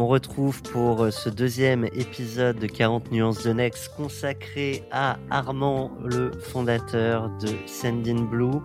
On retrouve pour euh, ce deuxième épisode de 40 nuances de Next consacré à Armand, le fondateur de Sendin Blue.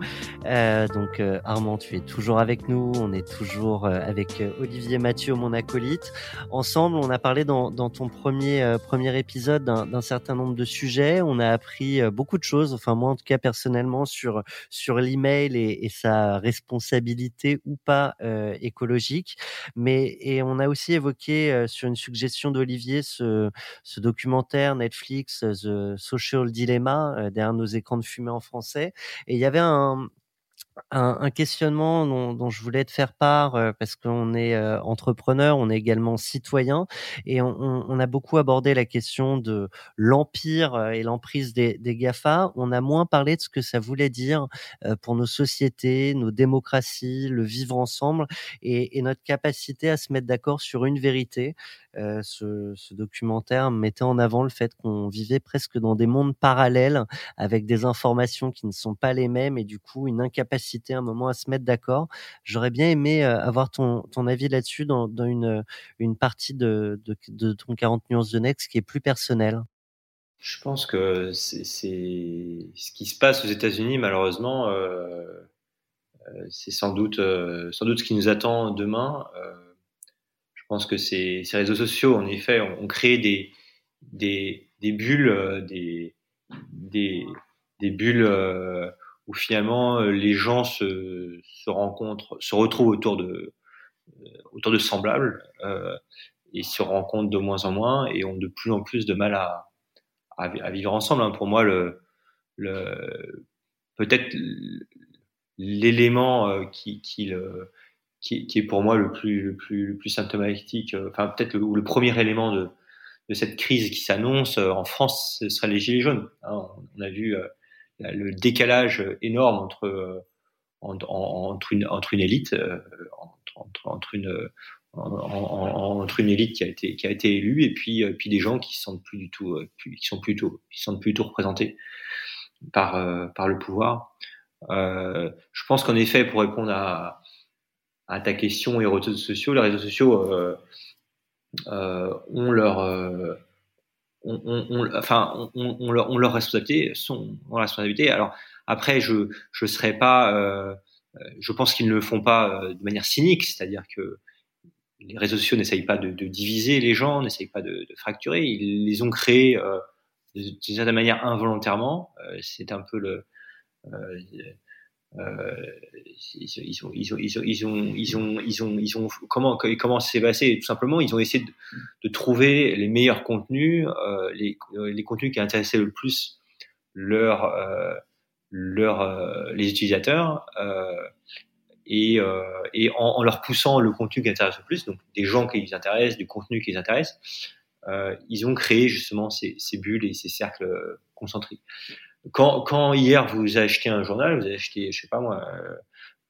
Euh, donc euh, Armand, tu es toujours avec nous, on est toujours avec Olivier Mathieu, mon acolyte. Ensemble, on a parlé dans, ton premier premier épisode d'un certain nombre de sujets. On a appris beaucoup de choses, enfin moi en tout cas personnellement sur sur l'email et, et sa responsabilité ou pas écologique. Mais et on a aussi évoqué sur une suggestion d'Olivier ce, ce documentaire Netflix The Social Dilemma derrière nos écrans de fumée en français. Et il y avait un un, un questionnement dont, dont, je voulais te faire part euh, parce qu'on est euh, entrepreneur, on est également citoyen et on, on, on, a beaucoup abordé la question de l'empire euh, et l'emprise des, des, GAFA. On a moins parlé de ce que ça voulait dire euh, pour nos sociétés, nos démocraties, le vivre ensemble et, et notre capacité à se mettre d'accord sur une vérité. Euh, ce, documentaire mettait en avant le fait qu'on vivait presque dans des mondes parallèles avec des informations qui ne sont pas les mêmes et du coup une incapacité à un moment à se mettre d'accord. J'aurais bien aimé euh, avoir ton, avis là-dessus dans, une, une partie de, de, ton 40 nuances de Next qui est plus personnelle. Je pense que c'est ce qui se passe aux États-Unis, malheureusement, euh, c'est sans doute, sans doute ce qui nous attend demain. Pense que ces, réseaux sociaux, en effet, ont, créé des, des, bulles, euh, des, des, bulles euh, où finalement euh, les gens se, se rencontrent, se retrouvent autour de, autour de semblables et se rencontrent de moins en moins et ont de plus en plus de mal à, à, à vivre ensemble. Hein. Pour moi, le, le peut-être l'élément qui, qui le qui, qui, est pour moi le plus, le plus, le plus symptomatique, euh, enfin peut-être le, le, premier élément de, de cette crise qui s'annonce euh, en France, ce serait les gilets jaunes. Hein, on a vu euh, le décalage énorme entre entre, une, entre une élite, entre, entre une entre une élite qui a été qui a été élue et puis puis des gens qui sont plus du tout qui sont plutôt qui sont plutôt représentés par par le pouvoir. Euh, je pense qu'en effet, pour répondre à, à ta question et aux réseaux sociaux, les réseaux sociaux euh, euh, ont leur euh, on, on, on, enfin, on, on, leur, on leur responsabilité, sont leur responsabilité. Alors après, je je serais pas, euh, je pense qu'ils ne le font pas euh, de manière cynique, c'est-à-dire que les réseaux sociaux n'essayent pas de, de, diviser les gens, n'essayent pas de, de, fracturer. Ils les ont créés euh, d'une certaine manière involontairement. C'est un peu le ils, ont, ils, ont, ils, ont, ils, ont, ils, ont, ils, ont, ils ont, comment, comment s'est passé Tout simplement, ils ont essayé de, de trouver les meilleurs contenus, euh, les, les contenus qui intéressaient le plus leur, euh, leur, euh, les utilisateurs, euh, et, euh, et en, en, leur poussant le contenu qui intéresse le plus, donc des gens qui les intéressent, du contenu qui les intéresse, ils ont créé justement ces, ces bulles et ces cercles concentriques quand, quand hier vous achetez un journal, vous achetez, je sais pas moi,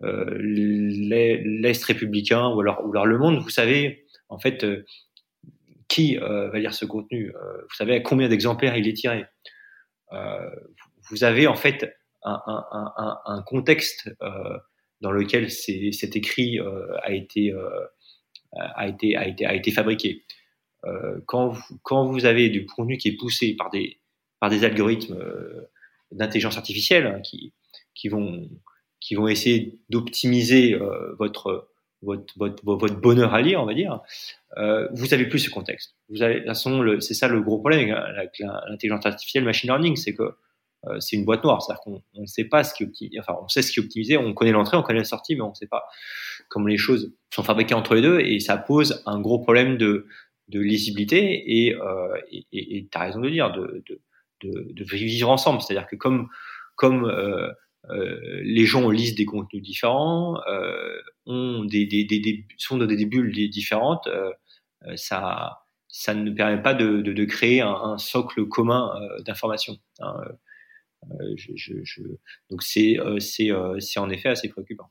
euh, euh l'Est républicain ou alors, ou alors Le Monde, vous savez en fait euh, qui euh, va lire ce contenu, euh, vous savez à combien d'exemplaires il est tiré. Euh, vous avez en fait un, un, un, un contexte dans lequel cet écrit a été, a, été, a, été, a été fabriqué. quand, vous, quand vous avez du contenu qui est poussé par des, par des algorithmes d'intelligence artificielle hein, qui, qui, vont, qui vont essayer d'optimiser euh, votre, votre, votre, votre, bonheur à lire, on va dire, euh, vous avez plus ce contexte. Vous avez, c'est ça le gros problème avec l'intelligence artificielle, machine learning, c'est que euh, c'est une boîte noire, c'est-à-dire qu'on ne sait pas ce qui est enfin, on sait ce qui est optimisé, on connaît l'entrée, on connaît la sortie, mais on ne sait pas comment les choses sont fabriquées entre les deux, et ça pose un gros problème de, de lisibilité, et euh, tu as raison de dire, de, de vivre ensemble. C'est-à-dire que comme, comme euh, euh, les gens lisent des contenus différents, euh, ont des, des, des, des, sont dans des bulles différentes, euh, ça, ça ne permet pas de, de, de créer un, un, socle commun d'information. Hein. Je, je, je, donc c'est en effet assez préoccupant.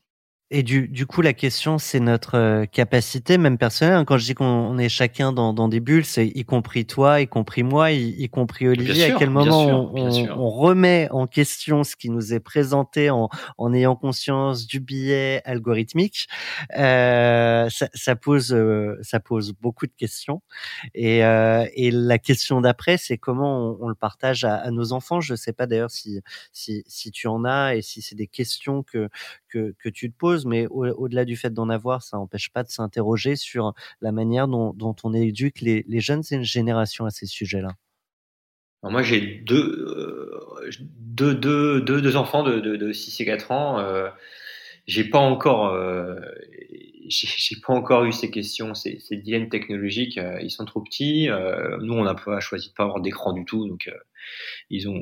Et du, du coup, la question, c'est notre euh, capacité, même personnelle. Hein. Quand je dis qu'on est chacun dans, dans des bulles, c'est y compris toi, y compris moi, y, compris Olivier. à quel moment on, on, remet en question ce qui nous est présenté en, en ayant conscience du biais algorithmique euh, ça, ça, pose, euh, ça pose beaucoup de questions. Et, euh, et la question d'après, c'est comment on, on, le partage à, à nos enfants. Je sais pas d'ailleurs si, si, si tu en as et si c'est des questions que, que, que tu te poses mais au-delà du fait d'en avoir, ça n'empêche pas de s'interroger sur la manière dont, on éduque les, les jeunes générations à ces sujets-là. Moi, j'ai deux, euh, deux, deux, deux, enfants de, de, 6 et 4 ans. Euh, j'ai pas encore, euh, j'ai pas encore eu ces questions, ces, ces dilemmes technologiques. Ils sont trop petits. Nous, on a pas choisi de pas avoir d'écran du tout, donc ils ont,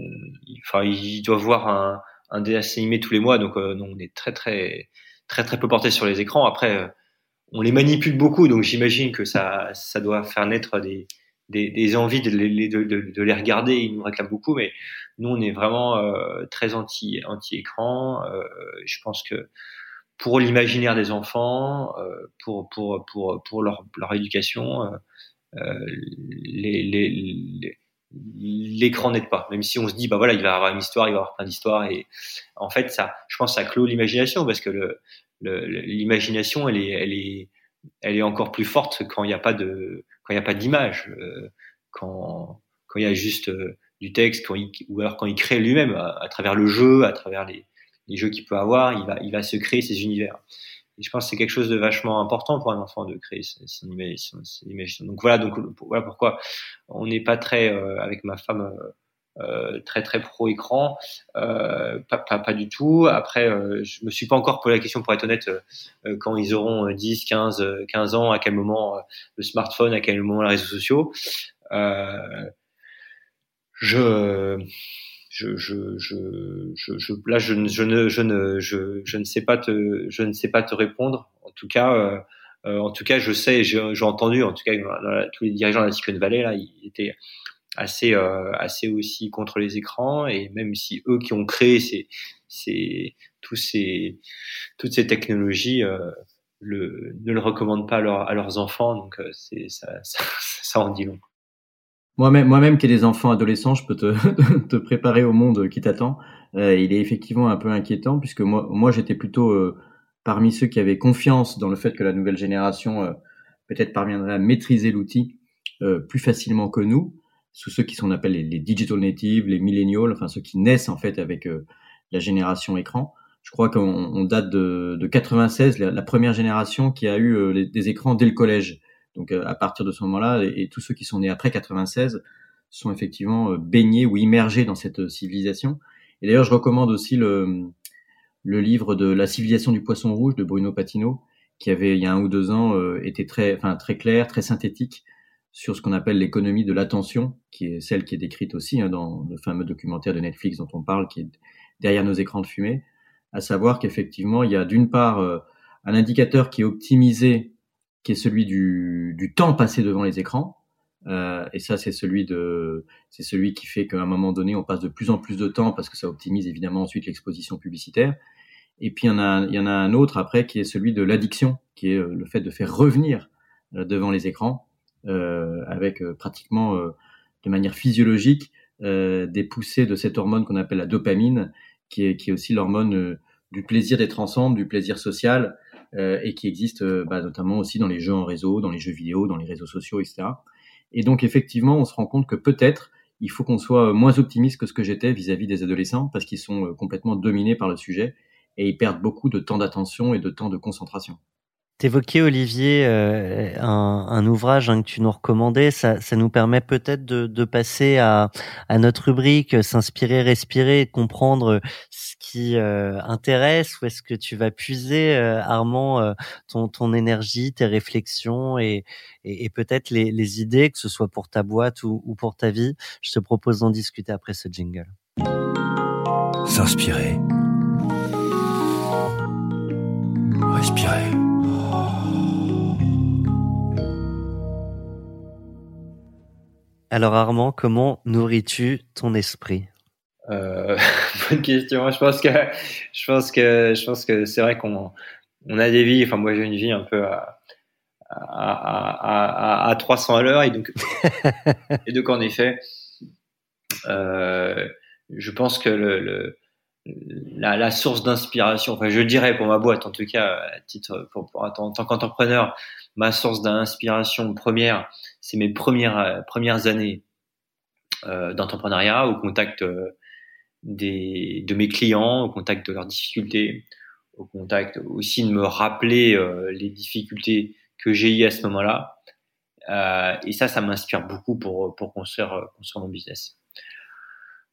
enfin, ils doivent voir un, un dessin animé tous les mois, donc on est très, très, très très peu portés sur les écrans. Après, euh, on les manipule beaucoup, donc j'imagine que ça, ça doit faire naître des, des, des envies de les, de, de, de, les regarder. Ils nous réclament beaucoup, mais nous, on est vraiment euh, très anti anti écran. Euh, je pense que pour l'imaginaire des enfants, euh, pour pour pour pour leur leur éducation, les, les, les l'écran n'aide pas. Même si on se dit, bah voilà, il va avoir une histoire, il va avoir plein d'histoires. Et en fait, ça, je pense, ça clôt l'imagination parce que le, l'imagination, elle est, elle est, elle est encore plus forte quand il n'y a pas de, quand il a pas d'image, euh, quand, quand il y a juste euh, du texte, quand il, ou alors quand il crée lui-même à, travers le jeu, à travers les, les jeux qu'il peut avoir, il va, il va se créer ses univers. Je pense que c'est quelque chose de vachement important pour un enfant de créer son, imagination. Donc voilà, donc voilà pourquoi on n'est pas très euh, avec ma femme euh, très très pro écran, euh, pas, pas, pas, du tout. Après, euh, je me suis pas encore posé la question pour être honnête euh, quand ils auront 10, 15, 15 ans, à quel moment le smartphone, à quel moment les réseaux sociaux. je je, je, je, je, là, je, je, ne, je, ne, je, ne sais pas te, je ne sais pas te répondre. En tout cas, euh, en tout cas, je sais, j'ai entendu, en tout cas, tous les dirigeants de la Silicon Valley là, ils étaient assez euh, assez aussi contre les écrans et même si eux qui ont créé ces, ces tous ces toutes ces technologies euh, le, ne le recommandent pas à, leur, à leurs enfants donc euh, c'est ça, ça, ça en dit long. Moi-même, moi-même qui ai des enfants adolescents, je peux te, te préparer au monde qui t'attend. Euh, il est effectivement un peu inquiétant puisque moi, moi j'étais plutôt euh, parmi ceux qui avaient confiance dans le fait que la nouvelle génération peut-être parviendrait à maîtriser l'outil plus facilement que nous sous ceux qui sont appelle les, digital natives, les millennials, enfin ceux qui naissent en fait avec euh, la génération écran. Je crois qu'on date de, de 96, la, la, première génération qui a eu euh, les, des écrans dès le collège. Donc euh, à partir de ce moment-là, et, tous ceux qui sont nés après 96 sont effectivement baignés ou immergés dans cette civilisation. Et d'ailleurs, je recommande aussi le, le livre de La civilisation du poisson rouge de Bruno Patino, qui avait il y a un ou deux ans été très, enfin très clair, très synthétique sur ce qu'on appelle l'économie de l'attention, qui est celle qui est décrite aussi hein, dans le fameux documentaire de Netflix dont on parle, qui est derrière nos écrans de fumée, à savoir qu'effectivement, il y a d'une part euh, un indicateur qui est optimisé, qui est celui du, du temps passé devant les écrans, euh, et ça, c'est celui de, c'est celui qui fait qu'à un moment donné, on passe de plus en plus de temps parce que ça optimise évidemment ensuite l'exposition publicitaire. Et puis il y en a, il y en a un autre après qui est celui de l'addiction, qui est euh, le fait de faire revenir devant les écrans euh, avec euh, pratiquement euh, de manière physiologique des poussées de cette hormone qu'on appelle la dopamine, qui est, qui est aussi l'hormone du plaisir d'être ensemble, du plaisir social, et qui existe bah, notamment aussi dans les jeux en réseau, dans les jeux vidéo, dans les réseaux sociaux, etc. Et donc effectivement, on se rend compte que peut-être il faut qu'on soit moins optimiste que ce que j'étais vis-à-vis des adolescents, parce qu'ils sont complètement dominés par le sujet et ils perdent beaucoup de temps d'attention et de temps de concentration. T'évoquais, Olivier, euh, un, ouvrage hein, que tu nous recommandais. Ça, nous permet peut-être de, passer à, notre rubrique euh, s'inspirer, respirer, comprendre ce qui euh, intéresse. Où est-ce que tu vas puiser, euh, Armand, euh, ton, ton, énergie, tes réflexions et, peut-être les, idées, que ce soit pour ta boîte ou pour ta vie. Je te propose d'en discuter après ce jingle. S'inspirer. Respirer. Alors Armand, comment nourris-tu ton esprit? Euh, Bonne question. Je pense que je pense que je pense que c'est vrai qu'on on a des vies. Enfin moi j'ai une vie un peu à à, à, à 300 à l'heure et donc et donc en effet, euh, je pense que le, le la, la, source d'inspiration, enfin je dirais pour ma boîte en tout cas, à titre pour, pour, en tant qu'entrepreneur, ma source d'inspiration première, c'est mes premières euh, premières années euh, d'entrepreneuriat au contact euh, des de mes clients, au contact de leurs difficultés, au contact aussi de me rappeler les difficultés que j'ai eues à ce moment-là. Euh, et ça, ça m'inspire beaucoup pour pour construire construire mon business.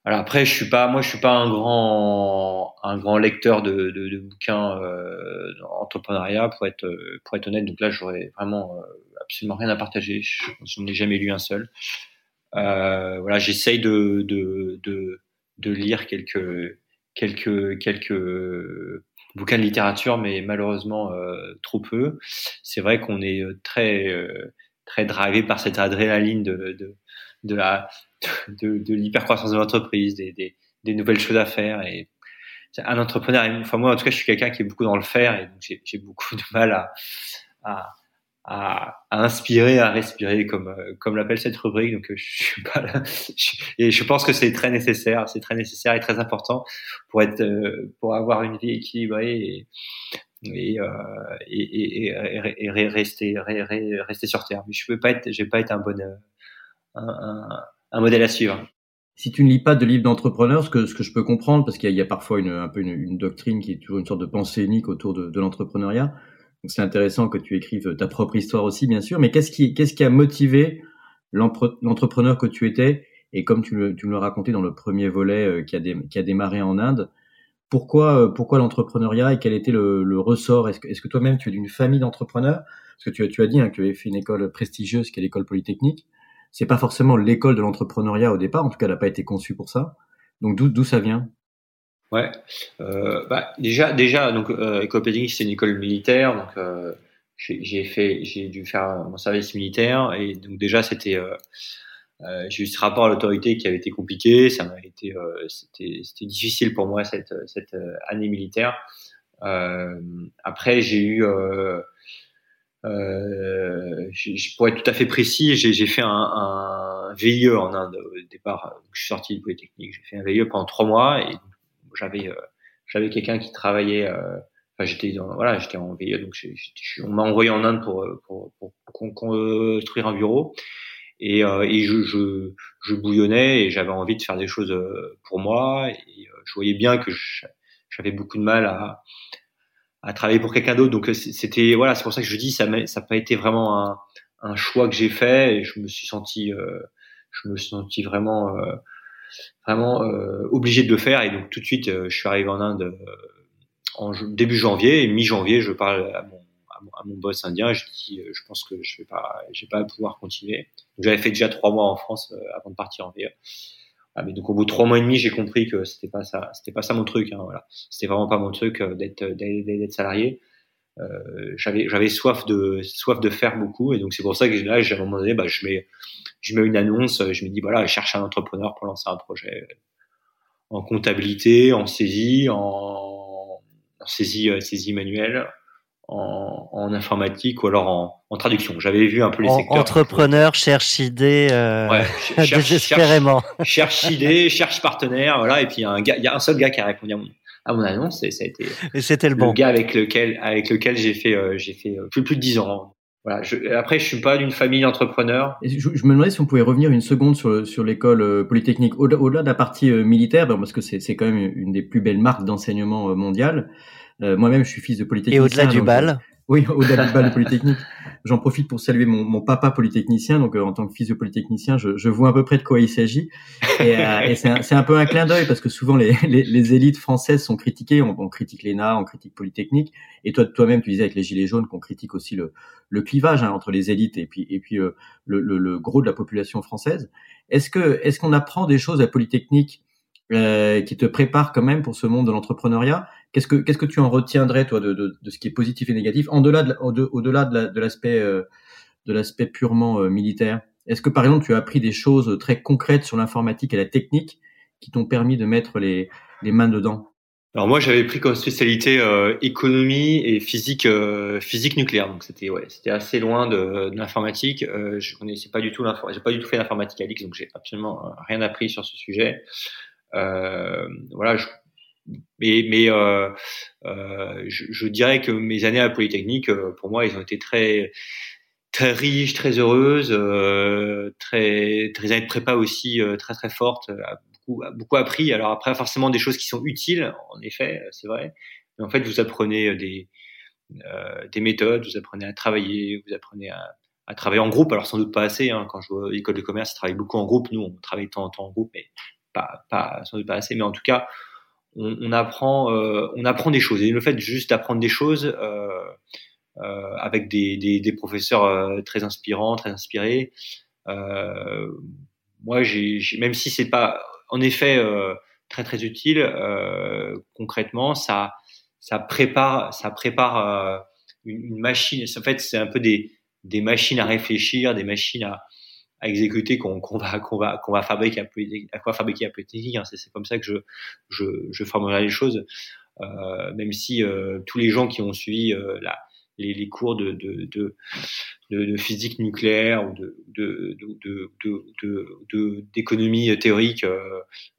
Alors après, je suis pas, moi, je suis pas un grand, un grand lecteur de, de, de bouquins euh, entrepreneuriat pour être, pour être honnête. Donc là, j'aurais vraiment euh, absolument rien à partager. Je, je n'ai jamais lu un seul. Euh, voilà, j'essaye de, de, de, lire quelques, quelques, quelques bouquins de littérature, mais malheureusement euh, trop peu. C'est vrai qu'on est très, euh, très drivé par cette adrénaline de, de, de la de, de l'hypercroissance de l'entreprise, des, des, nouvelles choses à faire. Et un entrepreneur, enfin moi en tout cas, je suis quelqu'un qui est beaucoup dans le faire et j'ai beaucoup de mal à, à, à, inspirer, à respirer, comme comme l'appelle cette rubrique. Donc je suis pas là. et je pense que c'est très nécessaire, c'est très nécessaire et très important pour être, pour avoir une vie équilibrée et et, euh, et, et, et, rester rester sur terre. Mais je peux pas être, je vais pas être un bon un, un, un modèle à suivre. Si tu ne lis pas de livres d'entrepreneurs, ce que, ce que je peux comprendre, parce qu'il y, y, a parfois une, un peu une, une, doctrine qui est toujours une sorte de pensée unique autour de, de l'entrepreneuriat. Donc c'est intéressant que tu écrives ta propre histoire aussi, bien sûr. Mais qu'est-ce qui, a motivé l'entrepreneur que tu étais? Et comme tu, le, me l'as raconté dans le premier volet euh, qui, a démarré en Inde, pourquoi, euh, pourquoi l'entrepreneuriat et quel était le, le ressort? Est-ce que, toi-même tu es d'une famille d'entrepreneurs? Parce que tu, as dit hein, que tu avais fait une école prestigieuse qui est l'école polytechnique c'est pas forcément l'école de l'entrepreneuriat au départ. En tout cas, elle n'a pas été conçue pour ça. Donc d'où ça vient? Ouais, euh, bah, déjà déjà donc euh, école c'est une école militaire, donc euh, j'ai fait j'ai dû faire mon service militaire et donc déjà c'était euh, euh, j'ai eu ce rapport à l'autorité qui avait été compliqué, ça m'a été euh, c'était c'était difficile pour moi cette cette année militaire. après j'ai eu euh, pour être tout à fait précis, j'ai fait un, un, VIE en Inde au départ. je suis sorti de Polytechnique. J'ai fait un VIE pendant trois mois et j'avais euh, j'avais quelqu'un qui travaillait. Euh, enfin, j'étais voilà, j'étais en VIE, donc on m'a envoyé en Inde pour pour, pour, pour construire un bureau. Et, euh, et je, je, je, bouillonnais et j'avais envie de faire des choses pour moi. Et je voyais bien que j'avais beaucoup de mal à, à travailler pour quelqu'un d'autre. Donc euh, c'était voilà, c'est pour ça que je dis ça ça n'a pas été vraiment un, un choix que j'ai fait et je me suis senti euh, je me suis senti vraiment euh, vraiment euh, obligé de le faire. Et donc tout de suite je suis arrivé en Inde en début janvier. Mi-janvier je parle à mon, boss indien. Je dis je pense que je vais pas je vais pas pouvoir continuer. J'avais fait déjà trois mois en France avant de partir en VE ah, mais donc au bout de trois mois et demi, j'ai compris que c'était pas ça, c'était pas ça mon truc. Hein, voilà, c'était vraiment pas mon truc euh, d'être d'être salarié. Euh, j'avais j'avais soif de soif de faire beaucoup et donc c'est pour ça que là, à un moment donné, bah, je mets je mets une annonce, je me dis voilà, je cherche un entrepreneur pour lancer un projet en comptabilité, en saisie, en, en saisie euh, saisie manuelle, en, en, informatique ou alors en, en traduction. J'avais vu un peu les secteurs. Entrepreneur cherche idée euh, ouais, cherche, désespérément. Cherche, cherche, idée, cherche partenaire, voilà. Et puis un gars, il y a un seul gars qui a répondu à mon, à mon annonce et ça a été. Et c'était le, le bon. gars avec lequel avec lequel j'ai fait euh, j'ai fait euh, plus plus de dix ans. Voilà. Je, après, je suis pas d'une famille d'entrepreneurs. Je, je, me demandais si on pouvait revenir une seconde sur, sur l'école euh, polytechnique, au-delà au de la partie euh, militaire, parce que c'est quand même une des plus belles marques d'enseignement mondial. Euh, Moi-même, je suis fils de polytechnicien. Et au-delà du bal Oui, au-delà du bal de Polytechnique. J'en profite pour saluer mon, mon papa polytechnicien. Donc, euh, en tant que physio-polytechnicien, je, je, vois à peu près de quoi il s'agit. Et, euh, et c'est un, un, peu un clin d'œil parce que souvent les, les, les, élites françaises sont critiquées. On, on critique l'ENA, on critique Polytechnique. Et toi, toi-même, tu disais avec les gilets jaunes qu'on critique aussi le, le clivage hein, entre les élites et puis et puis euh, le, le, le, gros de la population française. Est-ce que est-ce qu'on apprend des choses à Polytechnique euh, qui te prépare quand même pour ce monde de l'entrepreneuriat. Qu'est-ce que qu'est-ce que tu en retiendrais toi de, de, de, ce qui est positif et négatif, en delà de, au-delà de l'aspect euh, de l'aspect purement euh, militaire? Est-ce que par exemple tu as appris des choses très concrètes sur l'informatique et la technique qui t'ont permis de mettre les les mains dedans? Alors moi j'avais pris comme spécialité économie et physique physique nucléaire. Donc c'était ouais c'était assez loin de, de l'informatique. Je connaissais pas du tout j'ai pas du tout fait l'informatique à l'X donc j'ai absolument rien appris sur ce sujet voilà, je, mais, mais euh, euh, je, je, dirais que mes années à Polytechnique, pour moi, ils ont été très très riches, très heureuses, euh, très très années de prépa aussi très très fortes, beaucoup beaucoup appris. Alors après, forcément des choses qui sont utiles, en effet, c'est vrai. Mais en fait, vous apprenez des euh, des méthodes, vous apprenez à travailler, vous apprenez à, à travailler en groupe. Alors sans doute pas assez. Hein. Quand je vois l'école de commerce, ils travaillent beaucoup en groupe. Nous, on travaille de temps en temps en groupe, mais pas, pas, sans doute pas assez, mais en tout cas, on, apprend, euh, on apprend des choses. Et le fait juste d'apprendre des choses euh, euh, avec des, des, professeurs très inspirants, très inspirés, moi, même si c'est pas, en effet, très très utile, concrètement, ça, ça prépare, ça prépare une, une, machine. En fait, c'est un peu des, des machines à réfléchir, des machines à, à exécuter qu'on va qu'on va qu'on va fabriquer à, quoi fabriquer à Polytechnique. Hein. C'est comme ça que je je, je les choses, euh, même si euh, tous les gens qui ont suivi euh, la, les, les, cours de, de, de, de, physique nucléaire ou de, de, de, d'économie théorique euh,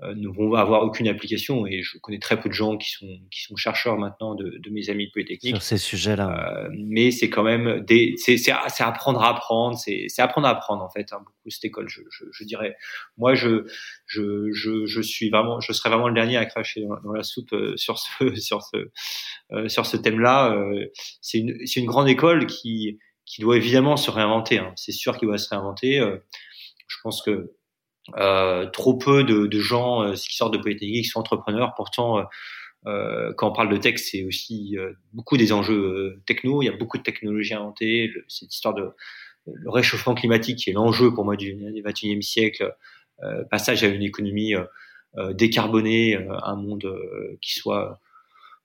euh, ne vont avoir aucune application. Et je connais très peu de gens qui sont, qui sont chercheurs maintenant de, de mes amis polytechniques. Sur ces sujets-là. Euh, mais c'est quand même des, c'est, c'est, apprendre à apprendre, c'est, c'est apprendre à apprendre en fait, hein, beaucoup cette école, je, je, je, dirais. Moi, je, je, je, je suis vraiment, je serais vraiment le dernier à cracher dans, dans la soupe euh, sur ce, sur ce, euh, sur ce thème-là. c'est une, c'est une grande école qui, qui doit évidemment se réinventer. Hein. C'est sûr qu'il va se réinventer. Euh, je pense que euh, trop peu de, de gens euh, qui sortent de Polytechnique sont entrepreneurs. Pourtant, euh, quand on parle de tech, c'est aussi beaucoup des enjeux techno. Il y a beaucoup de technologies inventées. cette histoire de le réchauffement climatique qui est l'enjeu pour moi du 21e siècle. passage à une économie décarbonée, un monde qui soit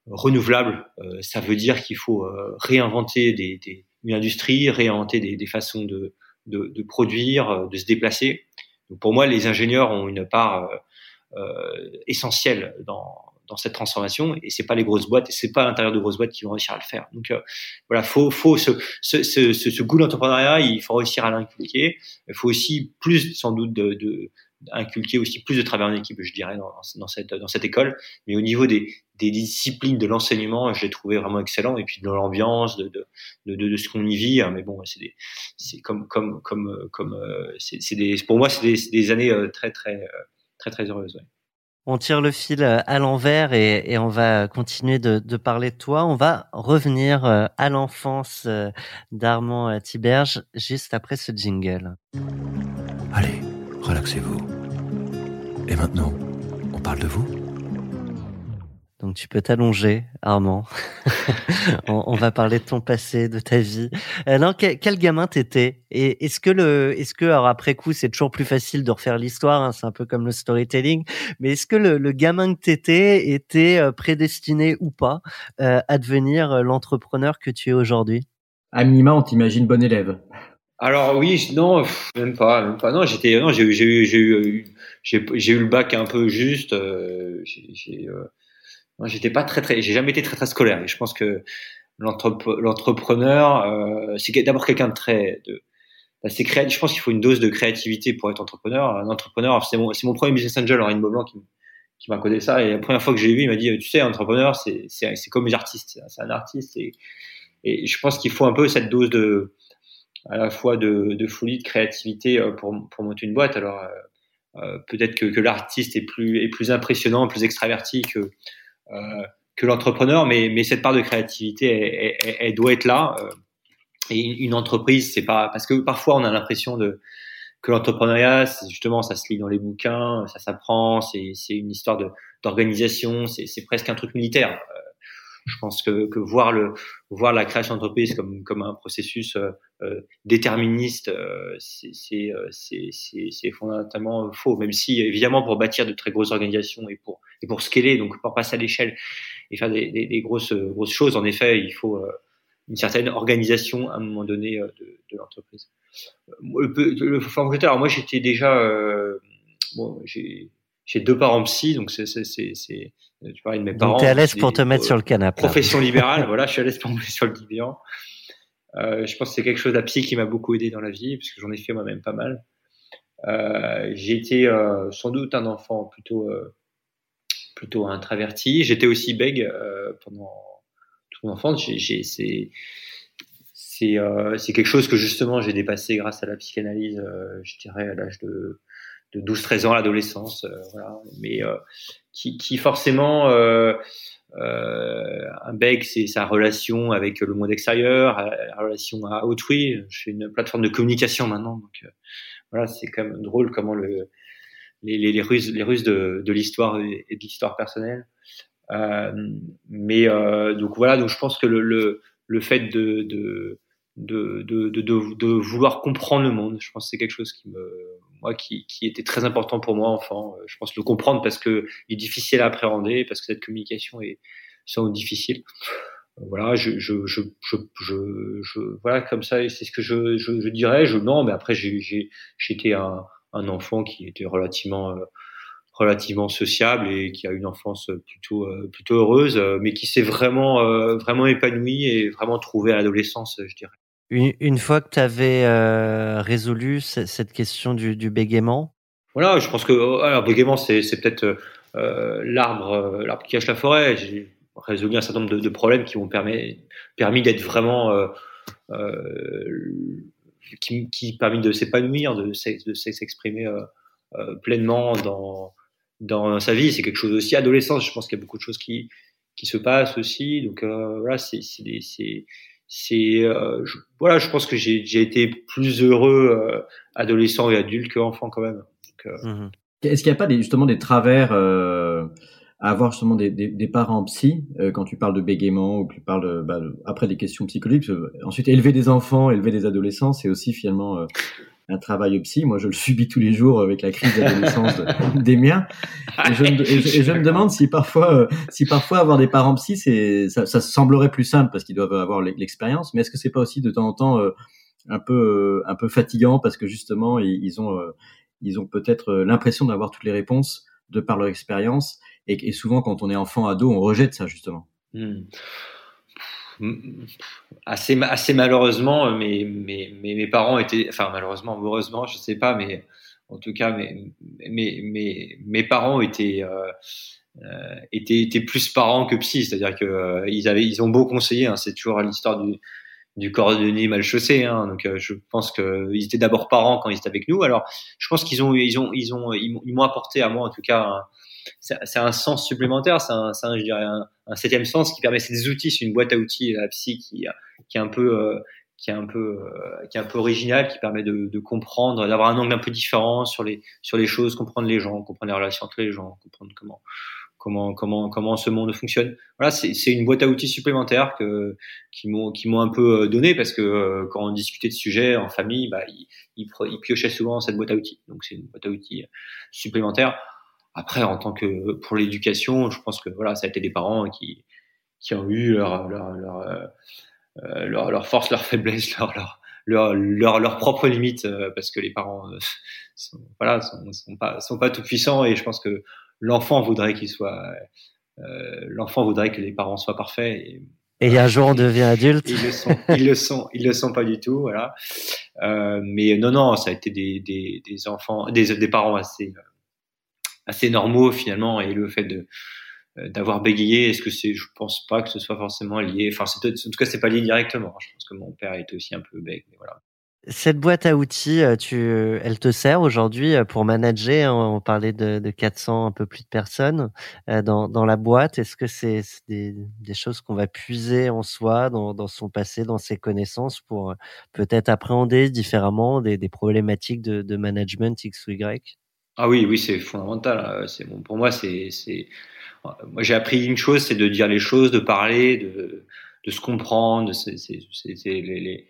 renouvelable. ça veut dire qu'il faut réinventer des, des une industrie, réinventer des, des façons de, de, de, produire, euh, de se déplacer. Donc pour moi, les ingénieurs ont une part euh, euh, essentielle dans, dans cette transformation et c'est pas les grosses boîtes c'est pas l'intérieur de grosses boîtes qui vont réussir à le faire. Donc euh, voilà, faut faut ce, ce, ce, ce goût d'entrepreneuriat, il faut réussir à l'inculquer. Il faut aussi plus sans doute de, de inculquer aussi plus de travail en équipe, je dirais, dans, dans, cette, dans cette école. Mais au niveau des, des disciplines de l'enseignement, je l'ai trouvé vraiment excellent. Et puis de l'ambiance, de, de, de, de, ce qu'on y vit. Hein. Mais bon, c'est c'est comme, comme, comme, comme, euh, c'est des, pour moi, c'est des, des, années euh, très, très, euh, très, très heureuses. Ouais. On tire le fil à l'envers et, et, on va continuer de, de, parler de toi. On va revenir à l'enfance d'Armand Tiberge juste après ce jingle. Allez, relaxez-vous. Et maintenant, on parle de vous donc tu peux t'allonger, Armand. on, on, va parler de ton passé, de ta vie. Alors euh, quel, quel gamin t'étais? Et est-ce que le, est-ce que alors après coup c'est toujours plus facile de refaire l'histoire, hein, c'est un peu comme le storytelling. Mais est-ce que le, le, gamin que t'étais était euh, prédestiné ou pas euh, à devenir l'entrepreneur que tu es aujourd'hui? À minima, on t'imagine bon élève. Alors oui, non, même pas, même pas. Non, j'étais, non, j'ai eu, j'ai eu, j'ai eu, j'ai eu le bac un peu juste. Euh, euh, j'étais pas très, très, j'ai jamais été très, très scolaire. Et je pense que l'entrepreneur, euh, c'est d'abord quelqu'un de très, de, assez créatif. Je pense qu'il faut une dose de créativité pour être entrepreneur. Un entrepreneur, c'est mon, mon premier business angel, Henri Beaublanc, qui, m'a codé ça. Et la première fois que j'ai vu, il m'a dit, tu sais, entrepreneur, c'est, comme les artistes. C'est un artiste. Et, je pense qu'il faut un peu cette dose de, à la fois de, de folie, de créativité euh, pour, pour monter une boîte. Alors euh, euh, peut-être que, que l'artiste est plus, est plus impressionnant, plus extraverti que, euh, que l'entrepreneur, mais, mais cette part de créativité, elle, elle, elle doit être là. Euh, et une entreprise, c'est pas parce que parfois on a l'impression de que l'entrepreneuriat, justement, ça se lit dans les bouquins, ça s'apprend, c'est une histoire d'organisation, c'est presque un truc militaire. Euh, je pense que, que, voir le voir la création d'entreprise comme comme un processus euh, euh déterministe, euh, c'est c'est fondamentalement faux. Même si évidemment pour bâtir de très grosses organisations et pour et pour scaler, donc pour passer à l'échelle et faire des, des, grosses grosses choses, en effet, il faut une certaine organisation à un moment donné de, de l'entreprise le, le formateur, alors moi j'étais déjà, euh, bon, j'ai deux parents psy, donc c'est tu parlais de mes parents. Donc t'es à l'aise pour te mettre sur le canapé. Profession libérale, voilà, je suis à l'aise pour me mettre sur le divan. Euh, je pense que c'est quelque chose la psy qui m'a beaucoup aidé dans la vie, parce que j'en ai fait moi-même pas mal. Euh, j'ai été euh, sans doute un enfant plutôt plutôt introverti. J'étais aussi bègue pendant toute mon enfance. J'ai c'est c'est quelque chose que justement j'ai dépassé grâce à la psychanalyse, je dirais à l'âge de, de 12-13 ans, l'adolescence, euh, voilà. Mais qui, qui forcément un bec, c'est sa relation avec le monde extérieur, la relation à autrui. Je fais une plateforme de communication maintenant, donc voilà, c'est quand même drôle comment le les, les, ruses, les ruses de, l'histoire et de l'histoire personnelle. Euh, mais euh, donc voilà, donc je pense que le, le, le fait de, de, de, de, de, vouloir comprendre le monde. Je pense que c'est quelque chose qui me, qui, qui était très important pour moi enfant. Euh, je pense le comprendre parce que il est difficile à appréhender, parce que cette communication est sans difficile. Euh, voilà, je, je, je, je, voilà, comme ça, c'est ce que je, je, dirais. Je non, mais après, j'ai, j'étais un, un enfant qui était relativement, euh, relativement sociable et qui a une enfance plutôt, plutôt heureuse, mais qui s'est vraiment, vraiment épanoui et vraiment trouvé à l'adolescence, je dirais. Une, fois que tu avais euh, résolu cette question du, bégaiement? Voilà, je pense que oh, alors, bégaiement, c'est, peut-être euh, l'arbre, euh, l'arbre qui cache la forêt. J'ai résolu un certain nombre de, problèmes qui m'ont permis, d'être vraiment. Qui, qui permis de s'épanouir, de, de s'exprimer pleinement dans, dans sa vie. C'est quelque chose aussi. Adolescence, je pense qu'il y a beaucoup de choses qui, qui se passent aussi. Donc voilà, c'est, c'est, euh, voilà je pense que j'ai j'ai été plus heureux euh, adolescent et adulte qu'enfant quand même. Donc, euh, mmh est-ce qu'il n'y a pas des, justement des travers à avoir justement des, des, des parents psy quand tu parles de bégaiement ou que tu parles bah, après des questions psychologiques ensuite élever des enfants élever des adolescents c'est aussi finalement un travail psy. Moi, je le subis tous les jours avec la crise d'adolescence des miens. Et je, me, demande si parfois, euh, si parfois avoir des parents psy, c'est, ça, ça semblerait plus simple parce qu'ils doivent avoir l'expérience. Mais est-ce que c'est pas aussi de temps en temps euh, un peu, euh, un peu fatigant parce que justement, ils, ont, ils ont peut-être l'impression d'avoir toutes les réponses de par leur expérience. Et, et, souvent, quand on est enfant, ado, on rejette ça justement. Hmm assez, malheureusement, mes, mes, mes, parents étaient, enfin malheureusement, heureusement, je sais pas, mais en tout cas, mes, mes, mes, parents étaient, euh, euh étaient, étaient, plus parents que psy, c'est-à-dire que euh, ils avaient, ils ont beau conseiller, hein, c'est toujours l'histoire du, du cordonnier mal chaussé, hein, donc euh, je pense qu'ils étaient d'abord parents quand ils étaient avec nous. Alors, je pense qu'ils ont, ils ont, ils ont, ils m'ont apporté à moi en tout cas c'est un sens supplémentaire, c'est un, un, je dirais un, un, septième sens qui permet, c'est des outils, c'est une boîte à outils la psy qui, qui est un peu, euh, qui est un peu, euh, qui est un peu original, qui permet de, de comprendre, d'avoir un angle un peu différent sur les, sur les choses, comprendre les gens, comprendre les relations entre les gens, comprendre comment, comment, comment, comment ce monde fonctionne. Voilà, c'est une boîte à outils supplémentaire que, qui m'ont, qui m'ont un peu euh, donné parce que quand on discutait de sujets en famille, bah, ils, ils, ils piochaient souvent cette boîte à outils. Donc c'est une boîte à outils supplémentaire. Après, en tant que pour l'éducation, je pense que voilà, ça a été des parents qui qui ont eu leur leur leur, euh, leur, leur force, leur faiblesse, leur leur leur, leur, leur propre limite euh, parce que les parents euh, sont, voilà sont, sont pas sont pas tout puissants et je pense que l'enfant voudrait qu'il soit euh, l'enfant voudrait que les parents soient parfaits et, et un jour on devient adulte. Ils le sont, ils le sont, ils le sont pas du tout, voilà. Euh, mais non, non, ça a été des, des, des enfants, des, des parents assez, assez normaux finalement et le fait euh, d'avoir bégayé est-ce que c'est je pense pas que ce soit forcément lié enfin en tout cas c'est pas lié directement je pense que mon père était aussi un peu bègue mais voilà Cette boîte à outils, euh, tu, elle te sert aujourd'hui euh, pour manager. Hein, on parlait de, de 400, un peu plus de personnes euh, dans, dans la boîte. Est-ce que c'est des, choses qu'on va puiser en soi, dans, son passé, dans ses connaissances, pour peut-être appréhender différemment des, des problématiques de, de, management X ou Y? Ah oui, oui, c'est fondamental. Hein. C'est bon pour moi. C'est, c'est... moi j'ai appris une chose, c'est de dire les choses, de parler, de, de se comprendre. C'est, c'est, c'est les,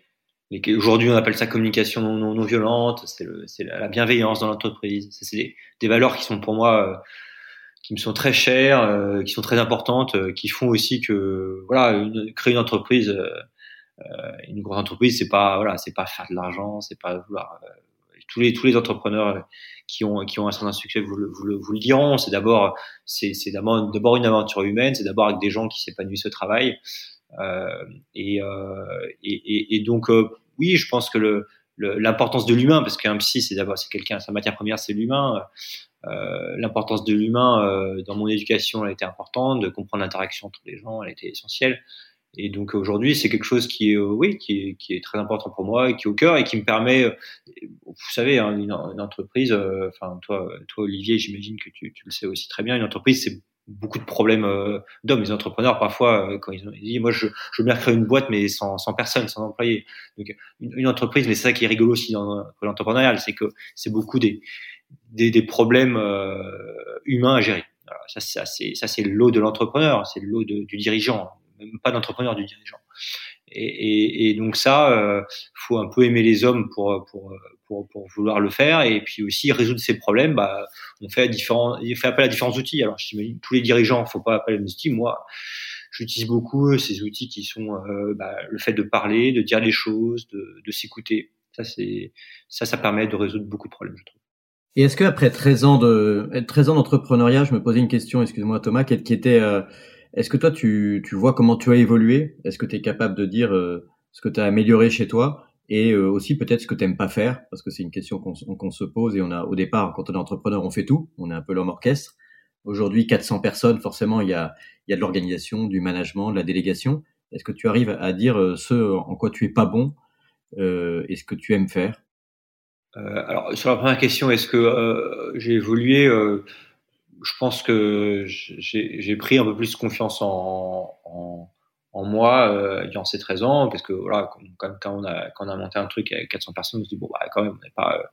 Aujourd'hui, on appelle ça communication non, non, violente, c'est la bienveillance dans l'entreprise. C'est des, des, valeurs qui sont pour moi, euh, qui me sont très chères, euh, qui sont très importantes, euh, qui font aussi que, voilà, créer une entreprise, une grosse entreprise, c'est pas, voilà, c'est pas faire de l'argent, c'est pas vouloir. Tous les tous les entrepreneurs qui ont qui ont un certain succès vous le, vous le, vous le diront. C'est d'abord c'est c'est d'abord d'abord une aventure humaine, c'est d'abord avec des gens qui s'épanouissent au travail. Euh, et, euh, et, et, donc, euh, oui, je pense que le, l'importance de l'humain, parce qu'un psy, c'est d'abord, c'est quelqu'un, sa matière première, c'est l'humain. Euh, l'importance de l'humain euh, dans mon éducation, elle été importante, de comprendre l'interaction entre les gens, elle été essentielle. Et donc aujourd'hui, c'est quelque chose qui est, oui, qui est, qui est, très important pour moi et qui est au cœur et qui me permet, vous savez, hein, une, entreprise, enfin toi, toi Olivier, j'imagine que tu, tu, le sais aussi très bien, une entreprise, c'est beaucoup de problèmes euh, d'hommes. Les entrepreneurs, parfois, euh, quand ils, ont, disent, moi, je, je veux bien créer une boîte, mais sans, sans personne, sans employé. Donc, une, entreprise, mais c'est ça qui est rigolo aussi dans l'entrepreneuriat, c'est que c'est beaucoup des, des, des problèmes euh, humains à gérer. Alors, ça, c'est ça, c'est l'eau de l'entrepreneur, c'est l'eau du dirigeant, même pas d'entrepreneur, du dirigeant. Et, et, et, donc ça, euh, faut un peu aimer les hommes pour, pour, pour, pour, vouloir le faire et puis aussi résoudre ces problèmes. Bah, on fait, différents, on fait appel à différents outils. Alors, je t'imagine tous les dirigeants, faut pas appeler à les outils. Moi, j'utilise beaucoup ces outils qui sont euh, bah, le fait de parler, de dire les choses, de, de s'écouter. Ça, c'est ça, ça permet de résoudre beaucoup de problèmes, je trouve. Et est-ce que après 13 ans de 13 ans d'entrepreneuriat, je me posais une question, excuse-moi Thomas, qui était euh, est-ce que toi, tu, tu vois comment tu as évolué? Est-ce que tu es capable de dire euh, ce que tu amélioré chez toi? Et euh, aussi peut-être ce que tu n'aimes pas faire? Parce que c'est une question qu'on se pose et on a au départ, quand on est entrepreneur, on fait tout. On est un peu l'homme orchestre. Aujourd'hui, 400 personnes, forcément, il y a, y a de l'organisation, du management, de la délégation. Est-ce que tu arrives à dire euh, ce en quoi tu es pas bon euh, et ce que tu aimes faire? Alors, sur la première question, est-ce que j'ai évolué je pense que j'ai pris un peu plus confiance en, moi euh, durant ces 13 ans, parce que voilà, quand, on a, quand on a monté un truc avec 400 personnes, on se dit, bon, bah, quand même, on n'est pas. Euh,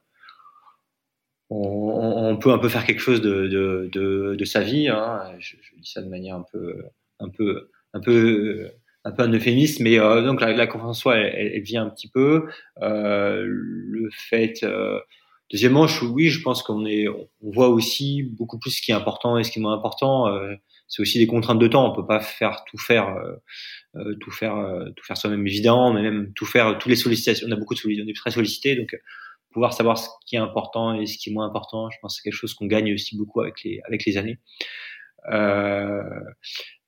on, peut un peu faire quelque chose de, de, sa vie. Hein. Je, dis ça de manière un peu, un peu, un peu, un peu un euphémisme, mais euh, donc la, la, confiance en soi, elle, elle, vient un petit peu. Euh, le fait euh, Deuxièmement, oui, je pense qu'on est, on voit aussi beaucoup plus ce qui est important et ce qui est moins important. Euh, c'est aussi des contraintes de temps. On peut pas faire tout faire, euh, euh tout faire, euh, tout faire soi-même évidemment, mais même tout faire, tous les sollicitations. On a beaucoup de sollicitations, on est très sollicité, donc pouvoir savoir ce qui est important et ce qui est moins important, je pense que c'est quelque chose qu'on gagne aussi beaucoup avec les avec les années.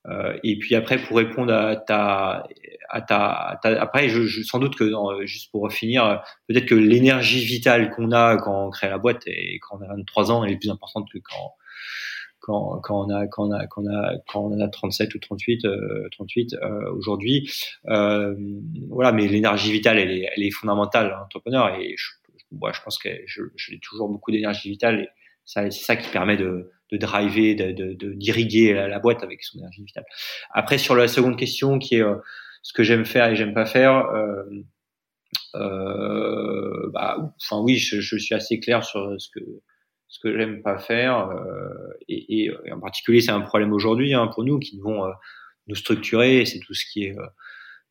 Euh, euh, et puis après, pour répondre à ta, à ta, après, je, je, sans doute que juste pour finir, peut-être que l'énergie vitale qu'on a quand on crée la boîte et quand on a 23 ans, est plus importante que quand quand, quand on a quand on a quand on a quand on a 37 ou 38 euh, 38 euh, aujourd'hui. Euh, voilà, mais l'énergie vitale, elle est, elle est fondamentale à l'entrepreneur et je, moi, je pense que je, j'ai toujours beaucoup d'énergie vitale et ça, c'est ça qui permet de de driver, de, de, d'irriguer la, boîte avec son énergie vitale. Après, sur la seconde question, qui est euh, ce que j'aime faire et j'aime pas faire, euh, euh, bah, enfin oui, je, je, suis assez clair sur ce que ce que j'aime pas faire, euh, et, et, en particulier, c'est un problème aujourd'hui hein, pour nous qui devons euh, nous structurer. C'est tout ce qui est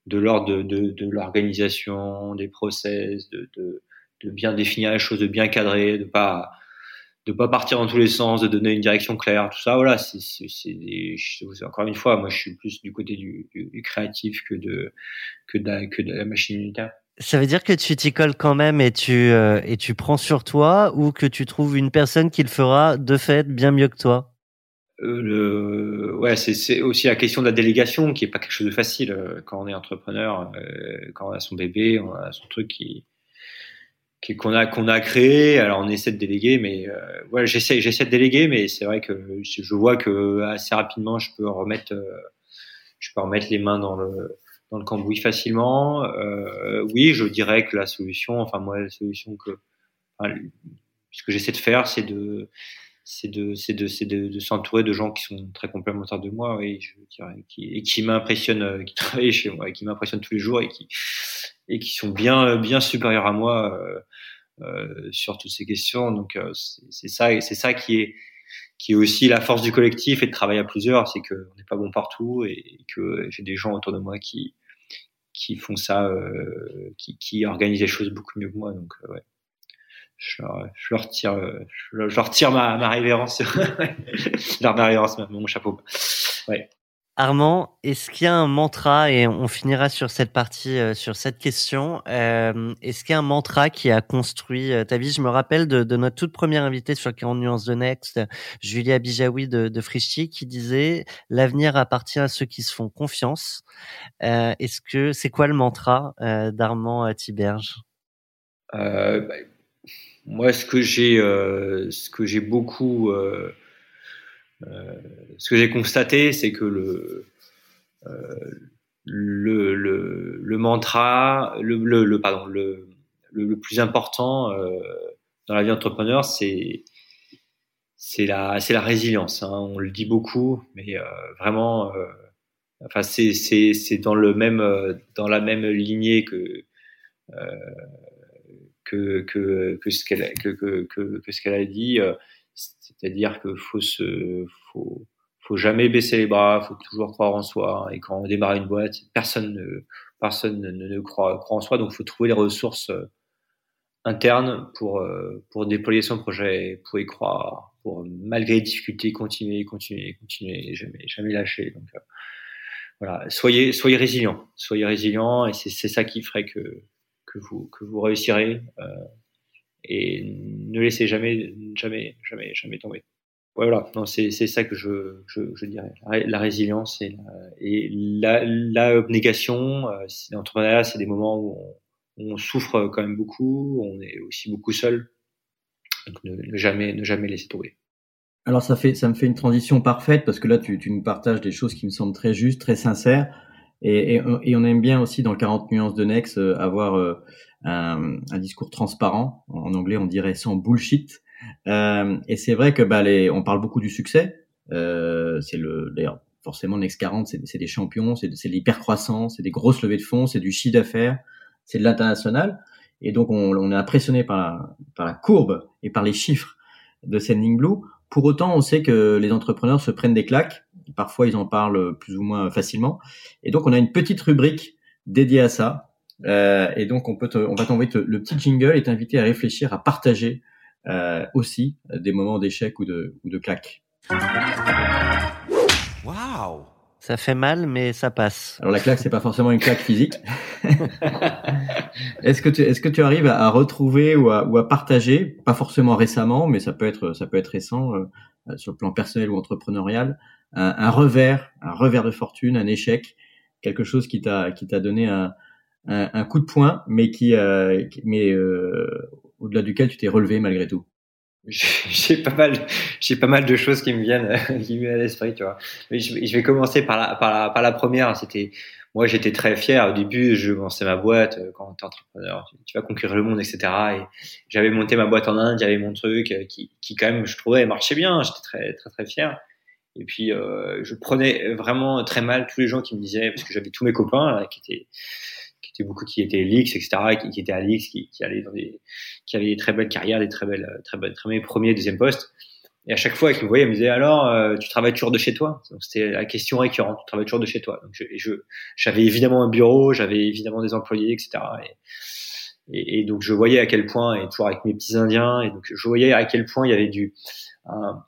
de l'ordre de, de, de l'organisation, des process, de, de, de bien définir les choses, de bien cadrer, de pas de pas partir dans tous les sens, de donner une direction claire, tout ça. Voilà, c'est encore une fois, moi je suis plus du côté du, du, créatif que de que de la, que de la machine militaire. Ça veut dire que tu t'y colles quand même et tu euh, et tu prends sur toi ou que tu trouves une personne qui le fera de fait bien mieux que toi? Euh, le, ouais, c'est aussi la question de la délégation qui est pas quelque chose de facile euh, quand on est entrepreneur, euh, quand on a son bébé, on a son truc qui qu'on a qu'on a créé. Alors on essaie de déléguer, mais euh, ouais, j'essaie j'essaie de déléguer, mais c'est vrai que je vois que assez rapidement je peux remettre euh, je peux remettre les mains dans le dans le cambouis facilement. Euh, oui, je dirais que la solution, enfin moi, la solution que, enfin, ce que j'essaie de faire, c'est de, c'est de, c'est de, c'est de, s'entourer de gens qui sont très complémentaires de moi, et je dirais, qui, et qui m'impressionnent, euh, qui travaillent chez moi, et qui m'impressionnent tous les jours, et qui, et qui sont bien, bien supérieurs à moi euh, euh, sur toutes ces questions. Donc euh, c'est ça, c'est ça qui est, qui est aussi la force du collectif et de travailler à plusieurs, c'est qu'on n'est pas bon partout et que j'ai des gens autour de moi qui, qui font ça, euh, qui, qui organisent les choses beaucoup mieux que moi. Donc, euh, ouais. Je leur, je leur tire, je leur, je leur tire ma, ma révérence, leur ma révérence, mon chapeau. Ouais. Armand, est-ce qu'il y a un mantra, et on finira sur cette partie, euh, sur cette question, euh, est-ce qu'il y a un mantra qui a construit euh, ta vie? Je me rappelle de, de, notre toute première invitée sur 40 nuances de Next, Julia Bijawi de, de qui disait « L'avenir appartient à ceux qui se font confiance euh, Est-ce que c'est quoi le mantra euh, d'Armand Tiberge? Bah, Moi, ce que j'ai, ce que j'ai beaucoup euh, ce que j'ai constaté, c'est que le, euh, le, le, le, mantra, le, le, pardon, le, le, plus important euh, dans la vie d'entrepreneur, c'est c'est la c'est la résilience. Hein. On le dit beaucoup, mais euh, vraiment, euh, enfin c'est c'est c'est dans le même dans la même lignée que que que que ce qu'elle que, que, que, que ce qu'elle a dit. C'est-à-dire qu'il faut se, faut, faut jamais baisser les bras, faut toujours croire en soi. Et quand on démarre une boîte, personne ne, personne ne, croit, croit, en soi. Donc, faut trouver les ressources euh, internes pour, euh, pour déployer son projet, pour y croire, pour malgré les difficultés continuer, continuer, continuer, jamais, jamais lâcher. Donc, euh, voilà, soyez, soyez résilient, soyez résilient, et c'est ça qui ferait que, que vous, que vous réussirez. Euh, et ne laissez jamais, jamais, jamais, jamais tomber. Voilà, non, c'est, c'est ça que je, je, je dirais. La, résilience et la, et la, la abnégation. Euh, l'entrepreneuriat, c'est des moments où on, on, souffre quand même beaucoup, on est aussi beaucoup seul. Donc ne, ne jamais, ne jamais laisser tomber. Alors ça fait, ça me fait une transition parfaite parce que là, tu, tu nous partages des choses qui me semblent très justes, très sincères. Et, et, et on aime bien aussi dans 40 nuances de Nex euh, avoir euh, un, un, discours transparent. En anglais, on dirait sans bullshit. Euh, et c'est vrai que bah, les, on parle beaucoup du succès. Euh, c'est le d'ailleurs forcément Next 40, c'est des champions, c'est de l'hypercroissance, c'est des grosses levées de fonds, c'est du chiffre d'affaires, c'est de l'international. Et donc on, on, est impressionné par la, par la courbe et par les chiffres de Sending Blue. Pour autant, on sait que les entrepreneurs se prennent des claques. Parfois, ils en parlent plus ou moins facilement. Et donc, on a une petite rubrique dédiée à ça, euh, et donc, on, peut te, on va t'envoyer le petit jingle et t'inviter à réfléchir, à partager euh, aussi des moments d'échec ou de, ou de claque. Waouh Ça fait mal, mais ça passe. Alors la claque, c'est pas forcément une claque physique. est-ce que tu, est-ce que tu arrives à, retrouver ou à, ou à, partager, pas forcément récemment, mais ça peut être, ça peut être récent euh, sur le plan personnel ou entrepreneurial, un, un, revers, un revers de fortune, un échec, quelque chose qui t'a, qui t'a donné un, un, coup de poing, mais qui, euh, mais euh, au-delà duquel tu t'es relevé malgré tout. J'ai pas mal, j'ai pas mal de choses qui me viennent, qui me viennent à l'esprit, tu vois. Mais je, je, vais commencer par la, par la, par la première. C'était, moi, j'étais très fier. Au début, je lançais ma boîte euh, quand t'es entrepreneur, tu, tu, vas conquérir le monde, etc. Et j'avais monté ma boîte en Inde, j'avais mon truc euh, qui, qui quand même, je trouvais, marchait bien. J'étais très, très, très fier. Et puis, euh, je prenais vraiment très mal tous les gens qui me disaient, parce que j'avais tous mes copains là, qui étaient beaucoup qui étaient Lix, etc., qui, étaient à Lix, qui, qui allaient dans des, qui avaient des très belles carrières, des très belles, très belles, très belles premiers, deuxième postes. Et à chaque fois qu'ils me voyaient, ils me disaient alors, euh, tu travailles toujours de chez toi? Donc c'était la question récurrente, tu travailles toujours de chez toi? Donc je, je j'avais évidemment un bureau, j'avais évidemment des employés, etc. Et, et, et, donc je voyais à quel point, et toujours avec mes petits Indiens, et donc je voyais à quel point il y avait du un,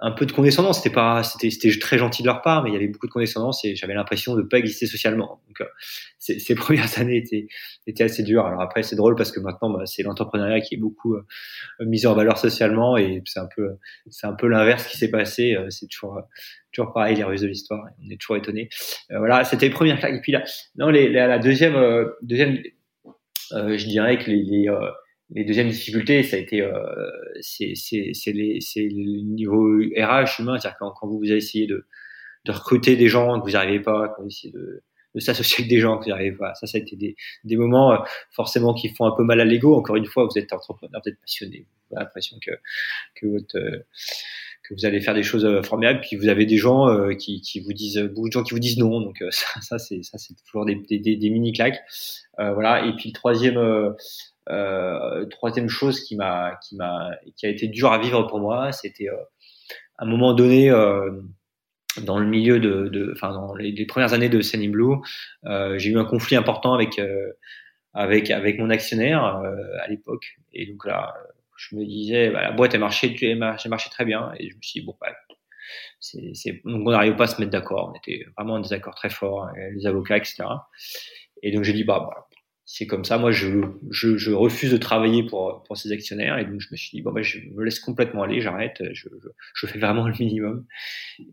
un peu de condescendance. C'était pas, c'était, c'était très gentil de leur part, mais il y avait beaucoup de condescendance et j'avais l'impression de pas exister socialement. Donc, euh, ces, premières années étaient, étaient assez dures. Alors après, c'est drôle parce que maintenant, bah, c'est l'entrepreneuriat qui est beaucoup euh, mis en valeur socialement et c'est un peu, c'est un peu l'inverse qui s'est passé. Euh, c'est toujours, toujours pareil, les ruses de l'histoire. On est toujours étonné. Euh, voilà, c'était les premières claques. Et puis là, non, les, la, la deuxième, deuxième, je dirais que les, les les deuxièmes difficultés, ça a été, euh, c'est, le niveau RH humain, c'est-à-dire quand, quand vous, vous essayez de, de recruter des gens que vous n'arrivez pas, quand vous essayez de, de s'associer avec des gens que j'arrive pas. Ça, ça a été des, des moments euh, forcément qui font un peu mal à l'ego. Encore une fois, vous êtes entrepreneur, vous êtes passionné, vous avez l'impression que que votre euh, que vous allez faire des choses euh, formidables, puis vous avez des gens qui, qui vous disent beaucoup de gens qui vous disent non. Donc ça, ça c'est ça c'est toujours des, des, des, des mini claques. voilà. Et puis le troisième euh, troisième chose qui m'a qui m'a qui a été dur à vivre pour moi, c'était à un moment donné dans le milieu de, enfin dans les, les, premières années de Sunny Blue, euh, j'ai eu un conflit important avec euh, avec avec mon actionnaire euh, à l'époque. Et donc là je me disais bah, la boîte elle marchait elle marchait très bien. Et je me suis dit bon bah, c'est, c'est donc on n'arrivait pas à se mettre d'accord. On était vraiment en désaccord très fort les avocats etc et donc j'ai dit bah, bah c'est comme ça. Moi, je, je, je, refuse de travailler pour, pour ces actionnaires. Et donc, je me suis dit, bon, ben, je me laisse complètement aller, j'arrête, je, je, je, fais vraiment le minimum.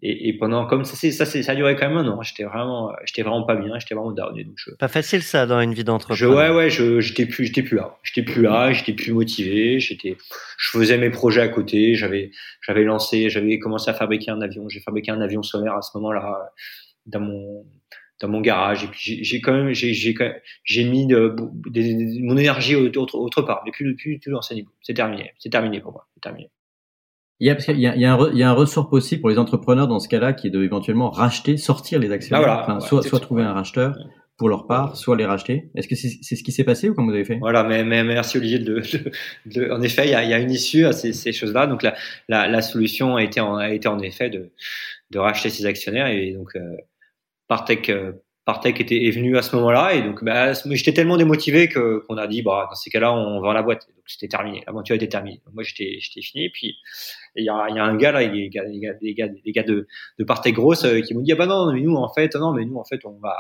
Et, et pendant, comme ça, ça, ça a duré quand même un an. J'étais vraiment, j'étais vraiment pas bien, j'étais vraiment down. donc je, pas facile, ça, dans une vie d'entrepreneur. ouais, ouais, je, j'étais plus, j'étais plus là. J'étais plus là, j'étais plus motivé, j'étais, je faisais mes projets à côté, j'avais, j'avais lancé, j'avais commencé à fabriquer un avion, j'ai fabriqué un avion solaire à ce moment-là, dans mon, dans mon garage. Et puis j'ai quand même j'ai j'ai mis de, de, mon énergie autre, autre part. Mais plus plus ce niveau. C'est terminé. C'est terminé pour moi. C'est terminé. Il y a, il y a, il y a, un, il y a un ressort possible pour les entrepreneurs dans ce cas-là qui est de éventuellement racheter sortir les actions ah voilà, enfin, soit soit trouver un racheteur pour leur part, soit les racheter. Est-ce que c'est ce qui s'est passé ou comment vous avez fait? Voilà, mais, mais, merci Olivier. De, de, de, en effet, il y a, il y a une issue à ces, ces choses-là. Donc la, la, la, solution a été en, a été en effet de, de racheter ces actionnaires et donc euh, Partech, euh, Partech était est venu à ce moment-là et donc bah, j'étais tellement démotivé que qu'on a dit bah dans ces cas-là on vend la boîte. Donc c'était terminé. L'aventure était terminée. Donc moi j'étais j'étais fini. Puis il y a, y a un gars là les gars les gars les gars de de Partech grosse euh, qui m'ont dit ah bah non mais nous en fait non mais nous en fait on va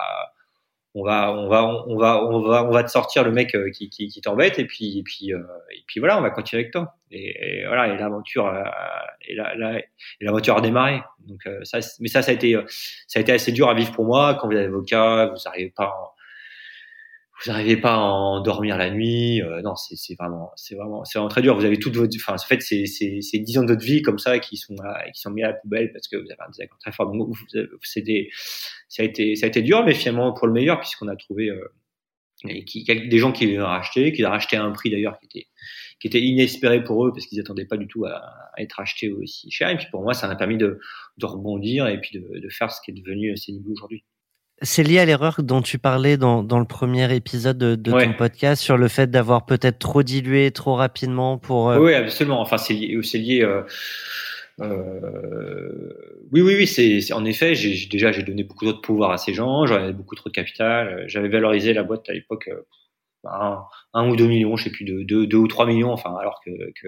on va, on va, on va, on va, on va te sortir le mec euh, qui, qui, t'embête et puis, et puis, euh, et puis voilà, on va continuer avec toi. Et, voilà, et l'aventure, euh, et l'aventure a démarré. Donc ça, mais ça, ça a été, ça a été assez dur à vivre pour moi quand vous êtes avocat, vous n'arrivez pas, vous n'arrivez pas à endormir la nuit. Euh, non, c'est vraiment, c'est vraiment, c'est vraiment très dur. Vous avez toute votre, enfin, en fait, c'est c'est dix ans de votre vie comme ça qui sont qui sont mis à la poubelle parce que vous avez un désaccord très fort. Donc, c'était, ça a été, ça a été dur, mais finalement pour le meilleur puisqu'on a trouvé euh, des gens qui l'ont racheté, qui l'ont racheté à un prix d'ailleurs qui était qui était inespéré pour eux parce qu'ils attendaient pas du tout à, à, être achetés aussi cher. Et puis pour moi, ça m'a permis de, de rebondir et puis de, de faire ce qui est devenu CNIBLU aujourd'hui. C'est lié à l'erreur dont tu parlais dans, dans le premier épisode de, de ouais. ton podcast sur le fait d'avoir peut-être trop dilué trop rapidement pour. Euh... Oui, absolument. Enfin, c'est lié. Euh, euh, oui, oui, oui. C'est en effet. J'ai déjà j'ai donné beaucoup trop de pouvoir à ces gens. J'en avais beaucoup trop de capital. J'avais valorisé la boîte à l'époque un, un, ou deux millions, je sais plus, de deux, deux ou trois millions. Enfin, alors que, que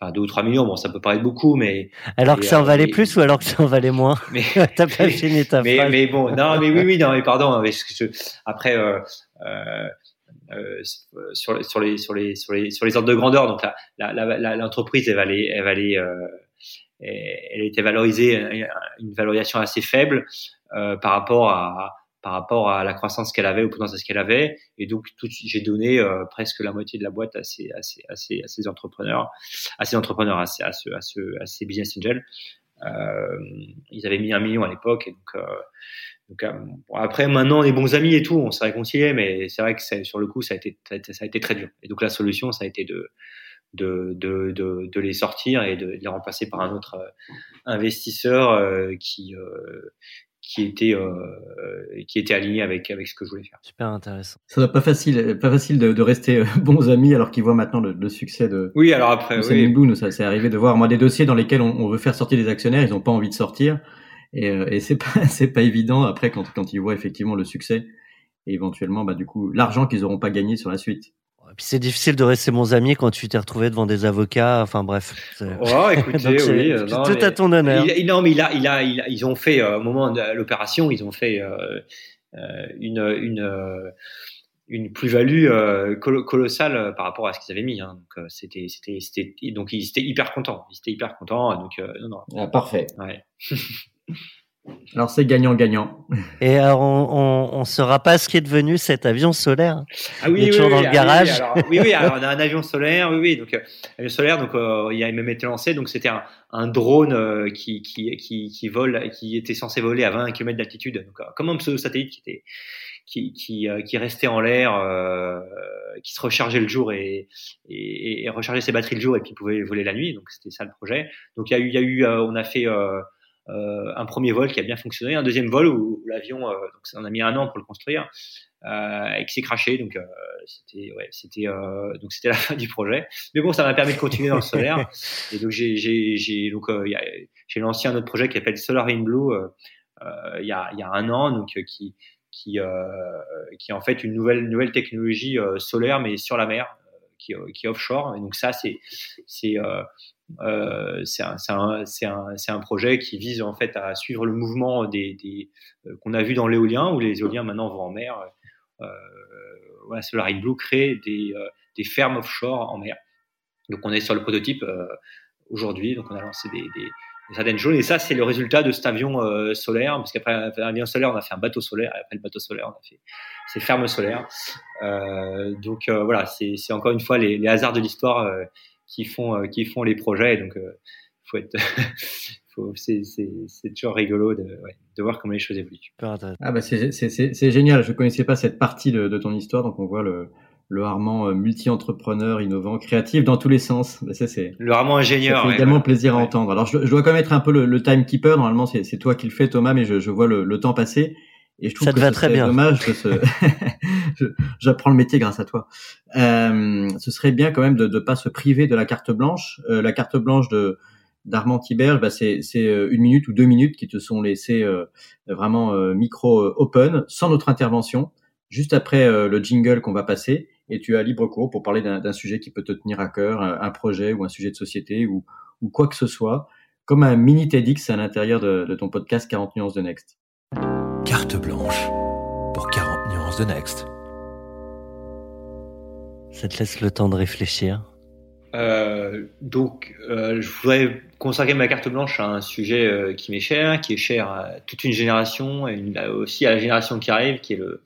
enfin, deux ou trois millions, bon, ça peut paraître beaucoup, mais alors que ça en valait plus ou alors que ça en valait moins. Mais t'as pas fini ta mais, phrase. mais bon, non, mais oui, oui, non, mais pardon. Mais je, après. Euh, euh, euh, sur, sur, les sur les sur les sur les ordres de grandeur donc l'entreprise elle valait elle valait euh, elle était valorisée une valorisation assez faible euh, par rapport à par rapport à la croissance qu'elle avait, au potentiel qu'elle avait. Et donc, j'ai donné euh, presque la moitié de la boîte à ces, à ces, à ces, entrepreneurs, à ces entrepreneurs, à ces, à ce, à ce, à ces business angels. Euh, ils avaient mis un million à l'époque. Et donc, euh, donc euh, après, maintenant, on est bons amis et tout, on s'est réconcilié, mais c'est vrai que sur le coup, ça a, été, ça a été, ça très dur. Et donc, la solution, ça a été de, de, de, de, de, les sortir et de, de les remplacer par un autre euh, investisseur euh, qui, euh, qui était euh, qui était aligné avec avec ce que je voulais faire. Super intéressant. Ça doit pas facile pas facile de, de rester euh, bons amis alors qu'ils voient maintenant le, le, succès de. Oui alors après oui. Blue, nous ça c'est arrivé de voir moi des dossiers dans lesquels on, on, veut faire sortir des actionnaires ils ont pas envie de sortir et, euh, et c'est pas c'est pas évident après quand quand ils voient effectivement le succès et éventuellement bah du coup l'argent qu'ils auront pas gagné sur la suite. Puis c'est difficile de rester bons amis quand tu t'es retrouvé devant des avocats. Enfin bref. Oh, écoutez, oui. Non, tout mais, à ton honneur. Il, non, mais il a, il a, il a, ils ont fait euh, au moment de l'opération, ils ont fait euh, une, une, une plus-value euh, colossale par rapport à ce qu'ils avaient mis. Hein. Donc c'était, c'était, c'était, donc ils étaient hyper contents. Ils étaient hyper contents. Donc non, non. Ah, parfait. Ouais. Alors c'est gagnant-gagnant. Et alors, on ne saura pas ce qui est devenu cet avion solaire. Ah oui, Il est oui, toujours oui, dans le ah garage. Oui, alors, oui, oui, alors on a un avion solaire, oui, oui, donc euh, avion solaire, donc euh, il a même été lancé, donc c'était un, un drone euh, qui, qui, qui, qui vole, qui était censé voler à 20 km d'altitude, donc euh, comme un pseudo-satellite qui était qui, qui, euh, qui restait en l'air, euh, qui se rechargeait le jour et, et, et rechargeait ses batteries le jour et puis pouvait voler la nuit. Donc c'était ça le projet. Donc il y a eu, il y a eu, euh, on a fait euh, un premier vol qui a bien fonctionné, un deuxième vol où, où l'avion, euh, donc ça, on a mis un an pour le construire, euh, et qui s'est craché. Donc c'était, ouais, c'était, donc c'était la fin du projet. Mais bon, ça m'a permis de continuer dans le solaire. Et donc j'ai, j'ai, j'ai donc il y a- j'ai lancé un autre projet qui s'appelle Solar in Blue il y a, y a un an, donc qui qui, qui est en fait une nouvelle, nouvelle technologie solaire, mais sur la mer, qui, qui est offshore. Et donc ça, c'est c'est euh, c'est un, projet qui vise en fait à suivre le mouvement euh, qu'on a vu dans l'éolien, où les éoliens maintenant vont en mer. Euh, voilà, Solar in Blue crée des, euh, des fermes offshore en mer. Donc on est sur le prototype aujourd'hui, donc on a lancé des, des, certaines choses. Et ça, c'est le résultat de cet avion solaire, parce qu'après un avion solaire, on a fait un bateau solaire, et après le bateau solaire, on a fait ces fermes solaires. Donc voilà, c'est encore une fois les, hasards de l'histoire qui font euh, qui font les projets. Donc euh, faut être faut, c'est c'est c'est toujours rigolo de, ouais, de voir comment les choses évoluent. Ah bah c'est c'est- c'est- c'est génial, je connaissais pas cette partie de, de ton histoire, donc on voit le, le Armand euh, multi-entrepreneur, innovant, créatif dans tous les sens. Bah, ça c'est Le ça ingénieur. fait ouais, également plaisir à entendre. Alors je, je dois quand même être un peu le, le timekeeper, normalement c'est c'est toi qui le fais Thomas, mais je, je vois le, le temps passer. Et je trouve Ça te que va très bien. dommage J'apprends le métier grâce à toi. Euh, ce serait bien quand même de ne pas se priver de la carte blanche. Euh, la carte blanche de d'Armand Tiberge, bah, c'est euh, une minute ou deux minutes qui te sont laissées euh, vraiment euh, micro euh, open, sans notre intervention, juste après le jingle qu'on va passer, et tu as libre cours pour parler d'un d'un sujet qui peut te tenir à cœur, un, un projet ou un sujet de société ou, ou quoi que ce soit, comme un mini TEDx à l'intérieur de, de ton podcast 40 nuances de Next. Carte blanche pour 40 nuances de Next. Ça te laisse le temps de réfléchir. Euh, donc, euh, je voudrais consacrer ma carte blanche à un sujet euh, qui m'est cher, qui est cher à toute une génération et une- aussi à la génération qui arrive, qui est le,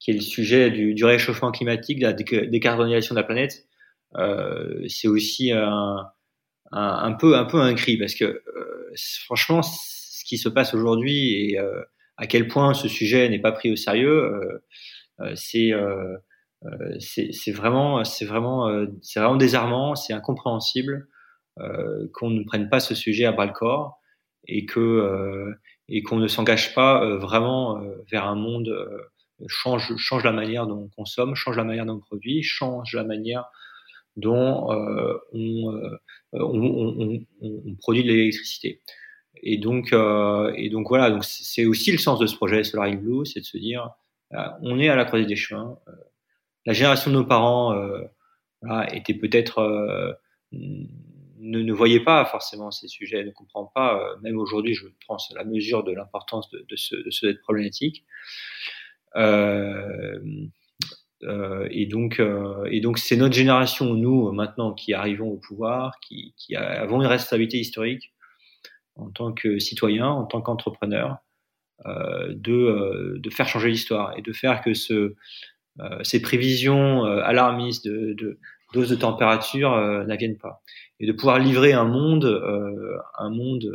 qui est le sujet du, du réchauffement climatique, de la déca- décarbonisation de la planète. Euh, c'est aussi un, un, un peu, un peu un cri parce que euh, franchement, ce qui se passe aujourd'hui et euh, à quel point ce sujet n'est pas pris au sérieux, euh, euh, c'est euh, c'est vraiment, c'est vraiment, c'est vraiment désarmant, c'est incompréhensible qu'on ne prenne pas ce sujet à bras le corps et que et qu'on ne s'engage pas vraiment vers un monde change change la manière dont on consomme, change la manière dont on produit, change la manière dont on, on, on, on, on produit de l'électricité. Et donc, euh, et donc voilà, donc c'est aussi le sens de ce projet Solar Blue, c'est de se dire, euh, on est à la croisée des chemins. Euh, la génération de nos parents était peut-être ne, ne voyait pas forcément ces sujets, ne comprend pas. Même aujourd'hui, je pense la mesure de l'importance de, ce, de cette problématique. Et donc, et donc, c'est notre génération, nous maintenant, qui arrivons au pouvoir, qui avons une responsabilité historique en tant que citoyen, en tant qu'entrepreneur, euh, de, euh, de faire changer l'histoire et de faire que ce, euh, ces prévisions alarmistes de, de de température euh, n'aviennent pas et de pouvoir livrer un monde, un monde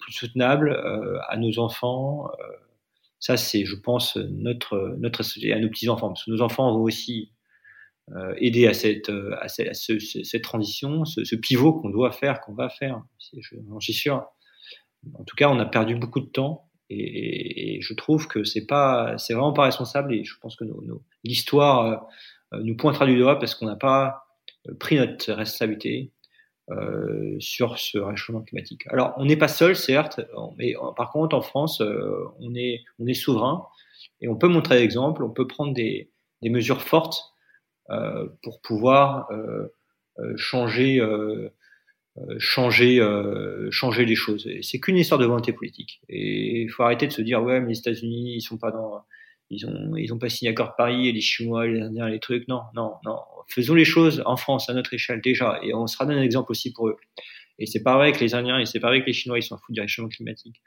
plus soutenable à nos enfants. Ça, c'est, je pense, notre notre à nos petits enfants, parce que nos enfants vont aussi euh, aider à cette cette, à ce, cette transition, ce, pivot qu'on doit faire, qu'on va faire. J'en suis sûr. En tout cas, on a perdu beaucoup de temps et, je trouve que c'est pas, c'est vraiment pas responsable et je pense que l'histoire euh, nous pointera du doigt parce qu'on n'a pas pris notre responsabilité euh, sur ce réchauffement climatique. Alors, on n'est pas seul, certes, mais par contre, en France, euh, on est, on est souverain et on peut montrer l'exemple, on peut prendre des, mesures fortes euh, pour pouvoir euh, changer changer euh, changer les choses. C'est qu'une histoire de volonté politique. Et il faut arrêter de se dire ouais mais les États-Unis ils sont pas dans ils ont ils ont pas signé accord de Paris et les Chinois les Indiens les trucs non non non faisons les choses en France à notre échelle déjà et on sera un exemple aussi pour eux. Et c'est pas vrai avec les Indiens et c'est pas vrai que les Chinois ils s'en foutent du réchauffement climatique.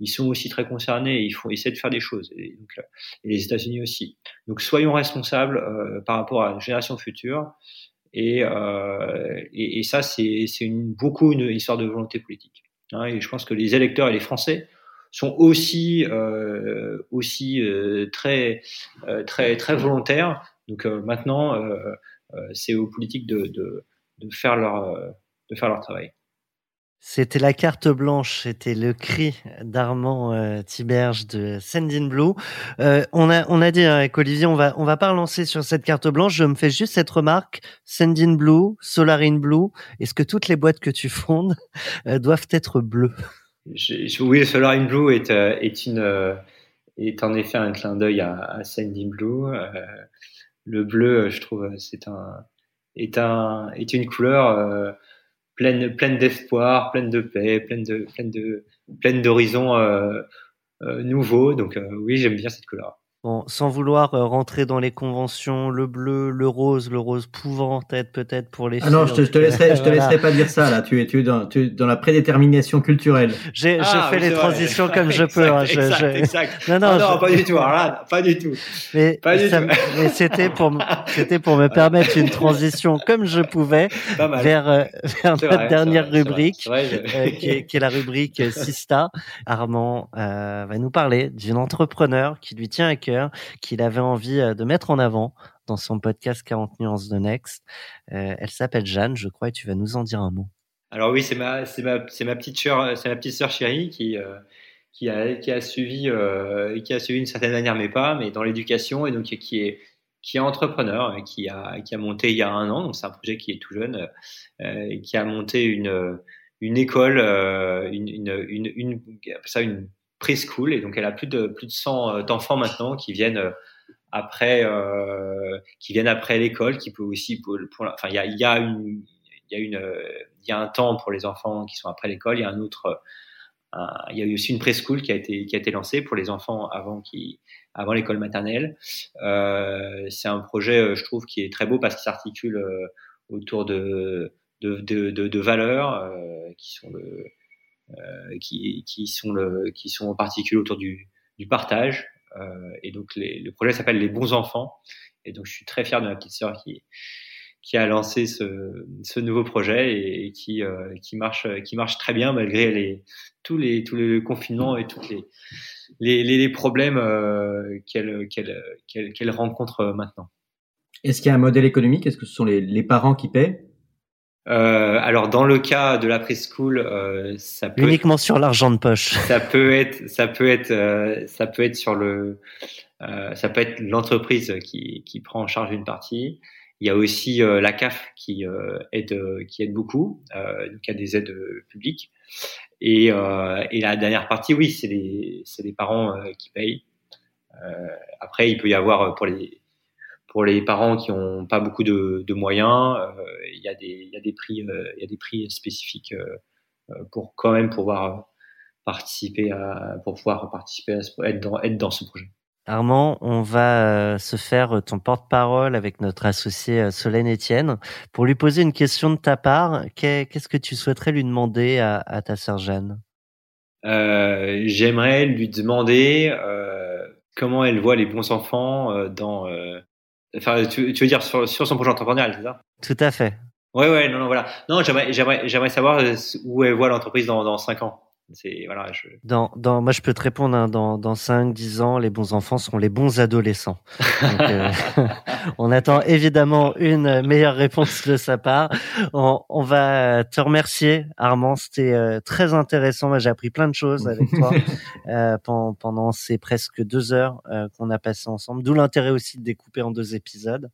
Ils sont aussi très concernés ils font essayer de faire des choses. Euh, et les États-Unis aussi. Donc soyons responsables euh, par rapport à la génération future. Et, euh, et, et, ça c'est une, beaucoup une histoire de volonté politique. Hein, et je pense que les électeurs et les Français sont aussi euh, aussi euh, très euh, très très volontaires. Donc maintenant, c'est aux politiques de, de, de faire leur de faire leur travail. C'était la carte blanche, c'était le cri d'Armand euh, Tiberge de Sendin Blue. Euh, on a dit hein, avec Olivier, on va va pas relancer sur cette carte blanche. Je me fais juste cette remarque Sendin Blue, Solarin Blue. Est-ce que toutes les boîtes que tu fondes euh, doivent être bleues? Je, Oui, Solarin Blue est euh, est en effet un clin d'œil à, à Blue. le bleu, je trouve, c'est est une couleur pleine, pleine d'espoir, pleine de paix, pleine de, pleine de, pleine d'horizons euh, euh, nouveaux. Donc euh, oui, j'aime bien cette couleur. Bon, sans vouloir euh, rentrer dans les conventions, le bleu, le rose, le rose pouvant être peut-être pour les ah non, je te, je te laisserai, je te laisserai pas dire ça là. Tu es, tu es dans, tu es dans la prédétermination culturelle. J'ai, ah, fait les transitions comme je peux. Hein, exact, exact. Non, non, ah non pas du tout. Alors là, pas du tout. Mais, pas du ça, tout. mais c'était pour, c'était pour me permettre une transition comme je pouvais vers, euh, vers notre vrai, dernière vrai, rubrique, vrai, je... euh, qui, est, qui, est, la rubrique Sista. Armand euh, va nous parler d'une entrepreneur qui lui tient à cœur qu'il avait envie euh, de mettre en avant dans son podcast 40 nuances de Next. Euh, elle s'appelle Jeanne, je crois, et tu vas nous en dire un mot. Alors oui, c'est ma, petite sœur, c'est ma petite sœur chérie qui, euh, a, suivi, euh, qui a suivi une certaine manière mes pas, mais dans l'éducation et donc qui est, qui entrepreneur, qui a, qui a monté il y a un an, donc c'est un projet qui est tout jeune, euh, et qui a monté une, école, une, une, ça une preschool et donc elle a plus de plus de 100 euh, d'enfants maintenant qui viennent euh, après euh, qui viennent après l'école qui peut aussi pour, pour enfin il y a y a une il y a une il y a un temps pour les enfants qui sont après l'école il y a un autre il y a eu aussi une preschool qui a été qui a été lancée pour les enfants avant qui avant l'école maternelle. Euh, c'est un projet je trouve qui est très beau parce qu'il s'articule autour de de, de, de, de valeurs euh, qui sont le euh, qui, qui, sont le, qui sont en particulier autour du, du partage. Euh, et donc les, le projet s'appelle Les bons enfants. Et donc je suis très fier de ma petite sœur qui, qui a lancé ce, ce nouveau projet et, qui, euh, qui, marche, qui marche très bien malgré les, tous, les, tous les confinements et tous les, les, les, problèmes euh, qu'elle qu'elle qu'elle rencontre maintenant. Est-ce qu'il y a un modèle économique? Est-ce que ce sont les, les parents qui paient? Euh, alors dans le cas de la preschool, euh, ça peut uniquement être, sur l'argent de poche. Ça peut être, ça peut être, euh, ça peut être sur le, euh, ça peut être l'entreprise qui, qui prend en charge une partie. Il y a aussi euh, la CAF qui aide, qui aide beaucoup. donc il y a des aides publiques. Et, et la dernière partie, oui, c'est les, c'est les parents qui payent. après, il peut y avoir pour les pour les parents qui n'ont pas beaucoup de, de moyens, euh, il y a des y a des prix euh, y a des prix spécifiques euh, pour quand même pouvoir participer à pour pouvoir participer à ce, être dans être dans ce projet. Armand, on va se faire ton porte-parole avec notre associé Solène Etienne pour lui poser une question de ta part. Qu'est-ce que tu souhaiterais lui demander à, à ta sœur Jeanne? Euh, J'aimerais lui demander euh, comment elle voit les bons enfants euh, dans Enfin, tu, tu veux dire sur, sur son projet entrepreneurial, c'est ça? Tout à fait. Ouais, ouais, non, non, voilà. Non, j'aimerais, j'aimerais, j'aimerais savoir où elle voit l'entreprise dans, dans 5 ans. C'est voilà. Je... Dans, dans, moi, je peux te répondre. Hein, dans, dans 5, 10 ans, les bons enfants seront les bons adolescents. Donc, euh, on attend évidemment une meilleure réponse de sa part. On, on va te remercier, Armand. C'était euh, très intéressant. Moi, j'ai appris plein de choses avec toi euh, pendant, pendant, ces presque deux heures euh, qu'on a passé ensemble. D'où l'intérêt aussi de découper en deux épisodes.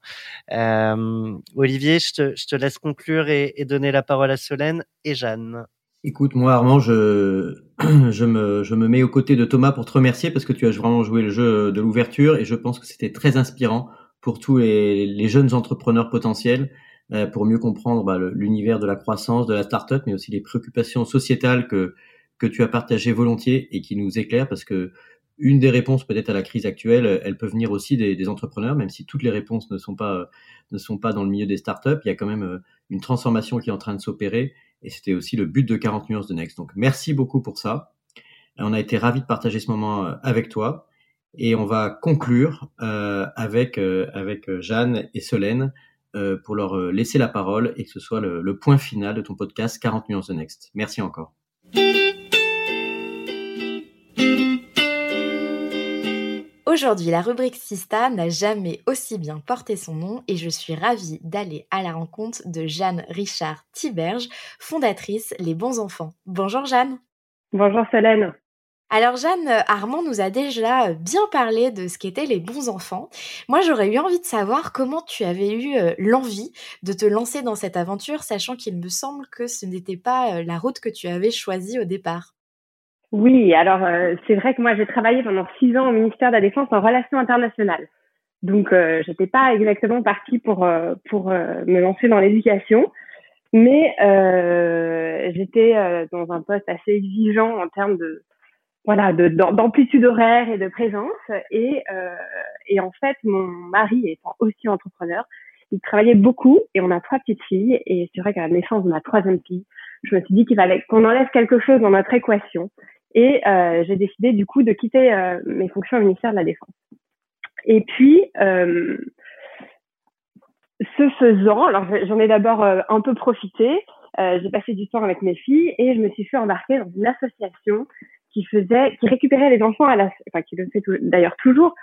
Euh, Olivier, je te, je te laisse conclure et, et donner la parole à Solène et Jeanne. Écoute, moi Armand, je, je, me, je me mets aux côtés de Thomas pour te remercier parce que tu as vraiment joué le jeu de l'ouverture et je pense que c'était très inspirant pour tous les, les jeunes entrepreneurs potentiels euh, pour mieux comprendre bah, l'univers de la croissance, de la start-up, mais aussi les préoccupations sociétales que, que tu as partagées volontiers et qui nous éclairent parce que une des réponses peut-être à la crise actuelle, elle peut venir aussi des, des, entrepreneurs, même si toutes les réponses ne sont pas ne sont pas dans le milieu des startups. Il y a quand même euh, une transformation qui est en train de s'opérer Et c'était aussi le but de 40 nuances de Next. Donc merci beaucoup pour ça. On a été ravis de partager ce moment avec toi. Et on va conclure avec, avec Jeanne et Solène pour leur laisser la parole et que ce soit le, le point final de ton podcast 40 nuances de Next. Merci encore. Aujourd'hui, la rubrique Sista n'a jamais aussi bien porté son nom et je suis ravie d'aller à la rencontre de Jeanne Richard Tiberge, fondatrice Les Bons Enfants. Bonjour Jeanne. Bonjour Solène. Alors Jeanne, Armand nous a déjà bien parlé de ce qu'étaient les bons enfants. Moi, j'aurais eu envie de savoir comment tu avais eu euh, l'envie de te lancer dans cette aventure, sachant qu'il me semble que ce n'était pas euh, la route que tu avais choisie au départ. Oui, alors euh, c'est vrai que moi j'ai travaillé pendant six ans au ministère de la Défense en relations internationales. Donc euh, j'étais pas exactement partie pour euh, pour me lancer dans l'éducation, mais j'étais dans un poste assez exigeant en termes de voilà d'amplitude horaire et de présence. Et et en fait mon mari étant aussi entrepreneur, il travaillait beaucoup et on a trois petites filles. Et c'est vrai qu'à la naissance de ma troisième fille, je me suis dit qu'il fallait qu'on enlève quelque chose dans notre équation et euh, j'ai décidé du coup de quitter euh, mes fonctions au ministère de la Défense. Et puis, euh, ce faisant, alors j'en ai d'abord un peu profité, j'ai passé du temps avec mes filles et je me suis fait embarquer dans une association qui faisait, qui récupérait les enfants à la, enfin qui le fait d'ailleurs toujours,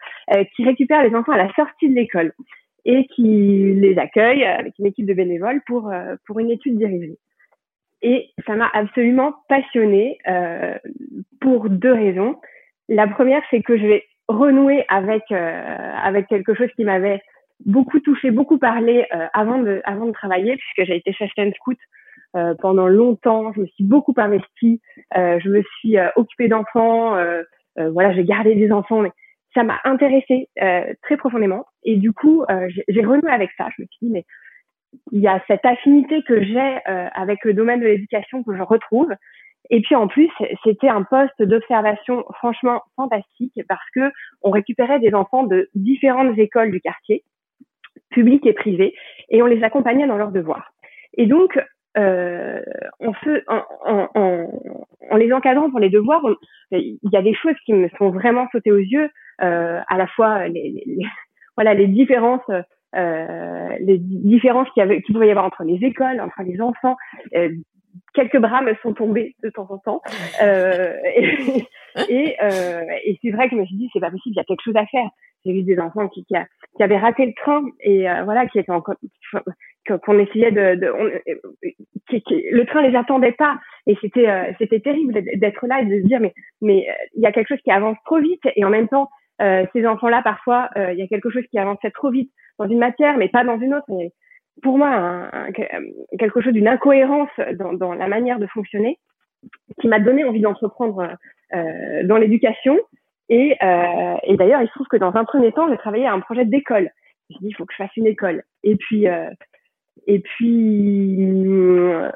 qui récupère les enfants à la sortie de l'école et qui les accueille avec une équipe de bénévoles pour pour une étude dirigée. Et ça m'a absolument passionnée euh, pour deux raisons. La première, c'est que je vais renouer avec euh, avec quelque chose qui m'avait beaucoup touché, beaucoup parlé euh, avant de avant de travailler, puisque j'ai été chef scout euh, pendant longtemps. Je me suis beaucoup investie. Euh, je me suis occupée d'enfants. voilà, j'ai gardé des enfants, mais ça m'a intéressée très profondément. Et du coup, j'ai renoué avec ça. Je me suis dit, mais il y a cette affinité que j'ai euh, avec le domaine de l'éducation que je retrouve. Et puis en plus, c'était un poste d'observation franchement fantastique parce que on récupérait des enfants de différentes écoles du quartier, publiques et privées, et on les accompagnait dans leurs devoirs. Et donc, euh, on se, en, en, en, les encadrant pour les devoirs, il y a des choses qui me sont vraiment sautées aux yeux, euh, à la fois les, les, voilà les différences les différences qu'il y avait, qu'il pouvait y avoir entre les écoles, entre les enfants. Euh, quelques bras me sont tombés de temps en temps. Euh, et, et, euh, et c'est vrai que je me suis dit, c'est pas possible, il y a quelque chose à faire. J'ai vu des enfants qui, qui, a, qui avaient raté le train et euh, voilà, qui étaient encore, qu'on essayait de, de on, qui, qui, le train les attendait pas et c'était c'était terrible d'être là et de se dire mais mais il y a quelque chose qui avance trop vite et en même temps ces enfants là parfois il y a quelque chose qui avançait trop vite dans une matière, mais pas dans une autre. pour moi, quelque chose d'une incohérence dans, dans, la manière de fonctionner qui m'a donné envie d'entreprendre euh, dans l'éducation. Et, euh, et d'ailleurs, il se trouve que dans un premier temps, j'ai travaillé à un projet d'école. Je me suis dit, il faut que je fasse une école. Et puis, euh, et puis,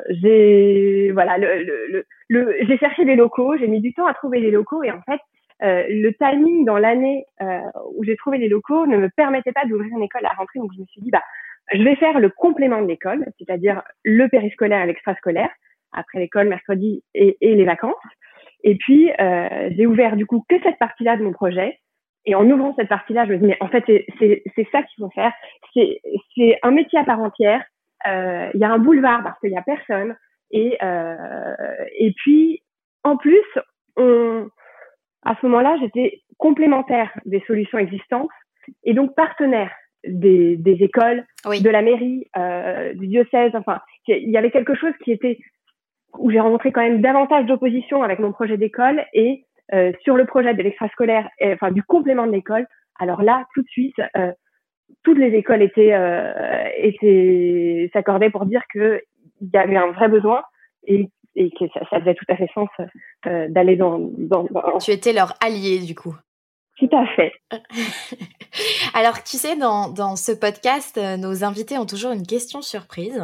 j'ai voilà, le, le, le, j'ai cherché des locaux. J'ai mis du temps à trouver des locaux. Et en fait, euh, le timing dans l'année euh, où j'ai trouvé les locaux ne me permettait pas d'ouvrir une école à la rentrée. Donc je me suis dit, bah, je vais faire le complément de l'école, c'est-à-dire le périscolaire et l'extrascolaire, après l'école, mercredi et, et, les vacances. Et puis, euh, j'ai ouvert du coup que cette partie-là de mon projet. Et en ouvrant cette partie-là, je me dis, mais en fait, c'est ça qu'il faut faire. C'est un métier à part entière. Euh, il y a un boulevard parce qu'il y a personne. Et, euh, et puis, en plus, on, à ce moment-là, j'étais complémentaire des solutions existantes et donc partenaire des, des écoles, de la mairie, euh, du diocèse. Enfin, il y avait quelque chose qui était où j'ai rencontré quand même davantage d'opposition avec mon projet d'école et euh, sur le projet de l'extrascolaire, enfin du complément de l'école. Alors là, tout de suite, euh, toutes les écoles étaient euh, étaient s'accordaient pour dire que il y avait un vrai besoin et et que ça, ça, faisait tout à fait sens euh, d'aller dans, dans, Tu étais leur allié du coup. Tout à fait. Alors, tu sais, dans, dans ce podcast, euh, nos invités ont toujours une question surprise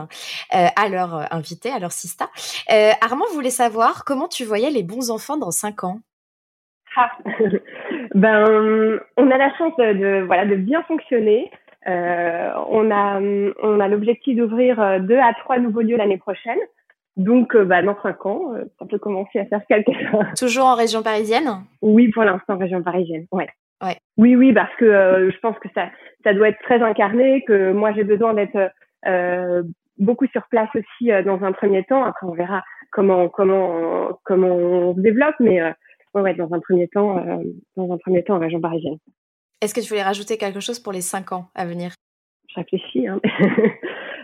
euh, à leur euh, invité, à leur sista. Euh, Armand voulait savoir comment tu voyais les bons enfants dans cinq ans. Ah. ben, on a la chance de, de voilà de bien fonctionner. On a on a l'objectif d'ouvrir deux à trois nouveaux lieux l'année prochaine. Donc, bah, dans cinq ans, ça peut commencer à faire quelque chose. Toujours en région parisienne? Oui, pour l'instant, région parisienne, ouais. Ouais. Oui, oui, parce que je pense que ça, ça doit être très incarné, que moi j'ai besoin d'être beaucoup sur place aussi dans un premier temps. Après, on verra comment comment comment on se développe, mais ouais, ouais, dans un premier temps, dans un premier temps en région parisienne. Est-ce que tu voulais rajouter quelque chose pour les cinq ans à venir? Je réfléchis. Hein.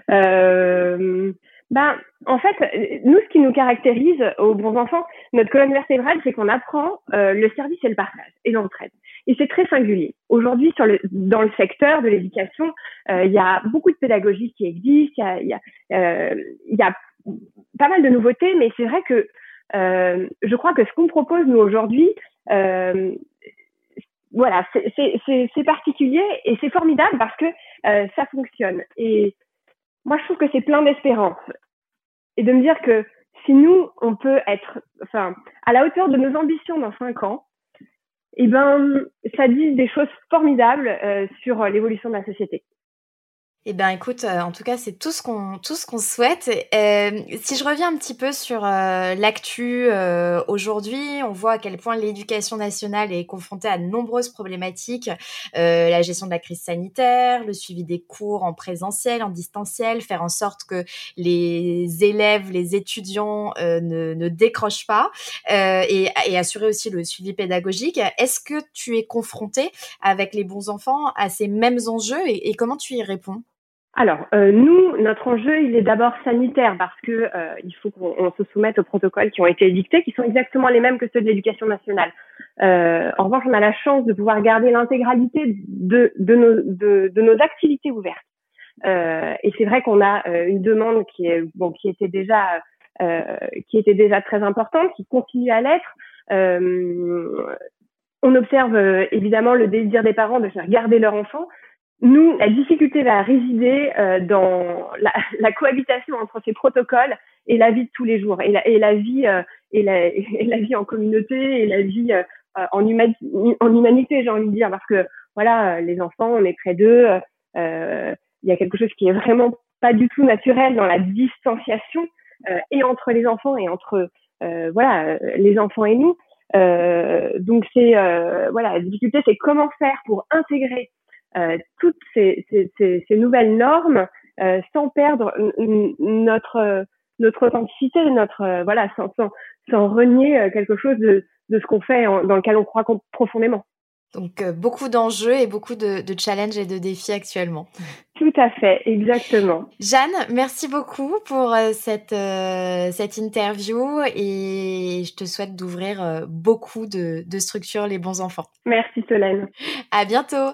ben, en fait, nous, ce qui nous caractérise aux bons enfants, notre colonne vertébrale, c'est qu'on apprend euh, le service et le partage et l'entraide. Et c'est très singulier. Aujourd'hui, sur le, dans le secteur de l'éducation, euh, il y a beaucoup de pédagogie qui existe, il y a, y, a, euh, y a pas mal de nouveautés, mais c'est vrai que euh, je crois que ce qu'on propose nous aujourd'hui, euh, voilà, c'est particulier et c'est formidable parce que ça fonctionne. Et moi, je trouve que c'est plein d'espérance. Et de me dire que si nous, on peut être enfin, à la hauteur de nos ambitions dans cinq ans, eh ben, ça dit des choses formidables euh, sur l'évolution de la société. Eh bien, écoute, euh, en tout cas, c'est tout ce qu'on tout ce qu'on souhaite. Euh, si je reviens un petit peu sur euh, l'actu aujourd'hui, on voit à quel point l'éducation nationale est confrontée à de nombreuses problématiques la gestion de la crise sanitaire, le suivi des cours en présentiel, en distanciel, faire en sorte que les élèves, les étudiants ne, ne décrochent pas, et, et assurer aussi le suivi pédagogique. Est-ce que tu es confronté avec les bons enfants à ces mêmes enjeux et, et comment tu y réponds? Alors, euh, nous, notre enjeu, il est d'abord sanitaire parce que euh, il faut qu'on se soumette aux protocoles qui ont été édictés, qui sont exactement les mêmes que ceux de l'éducation nationale. Euh, en revanche, on a la chance de pouvoir garder l'intégralité de, de, nos, de, de, nos activités ouvertes. et c'est vrai qu'on a une demande qui est bon, qui était déjà qui était déjà très importante, qui continue à l'être. on observe évidemment le désir des parents de faire garder leur enfant, nous, la difficulté va résider euh, dans la, la, cohabitation entre ces protocoles et la vie de tous les jours, et la, et la vie euh, et, la, et, la, vie en communauté, et la vie euh, en, en humanité, j'ai envie de dire, parce que voilà, les enfants, on est près d'eux. Il y a quelque chose qui est vraiment pas du tout naturel dans la distanciation et entre les enfants et entre voilà les enfants et nous. donc c'est voilà, la difficulté, c'est comment faire pour intégrer euh, toutes ces, ces, ces, ces, nouvelles normes euh, sans perdre notre notre authenticité, notre euh, voilà, sans, sans, sans, renier quelque chose de, de ce qu'on fait, dans lequel on croit profondément. Donc beaucoup d'enjeux et beaucoup de, de, challenges et de défis actuellement. Tout à fait, exactement. Jeanne, merci beaucoup pour cette, cette interview et je te souhaite d'ouvrir beaucoup de, de structures Les Bons Enfants. Merci Solène. À bientôt.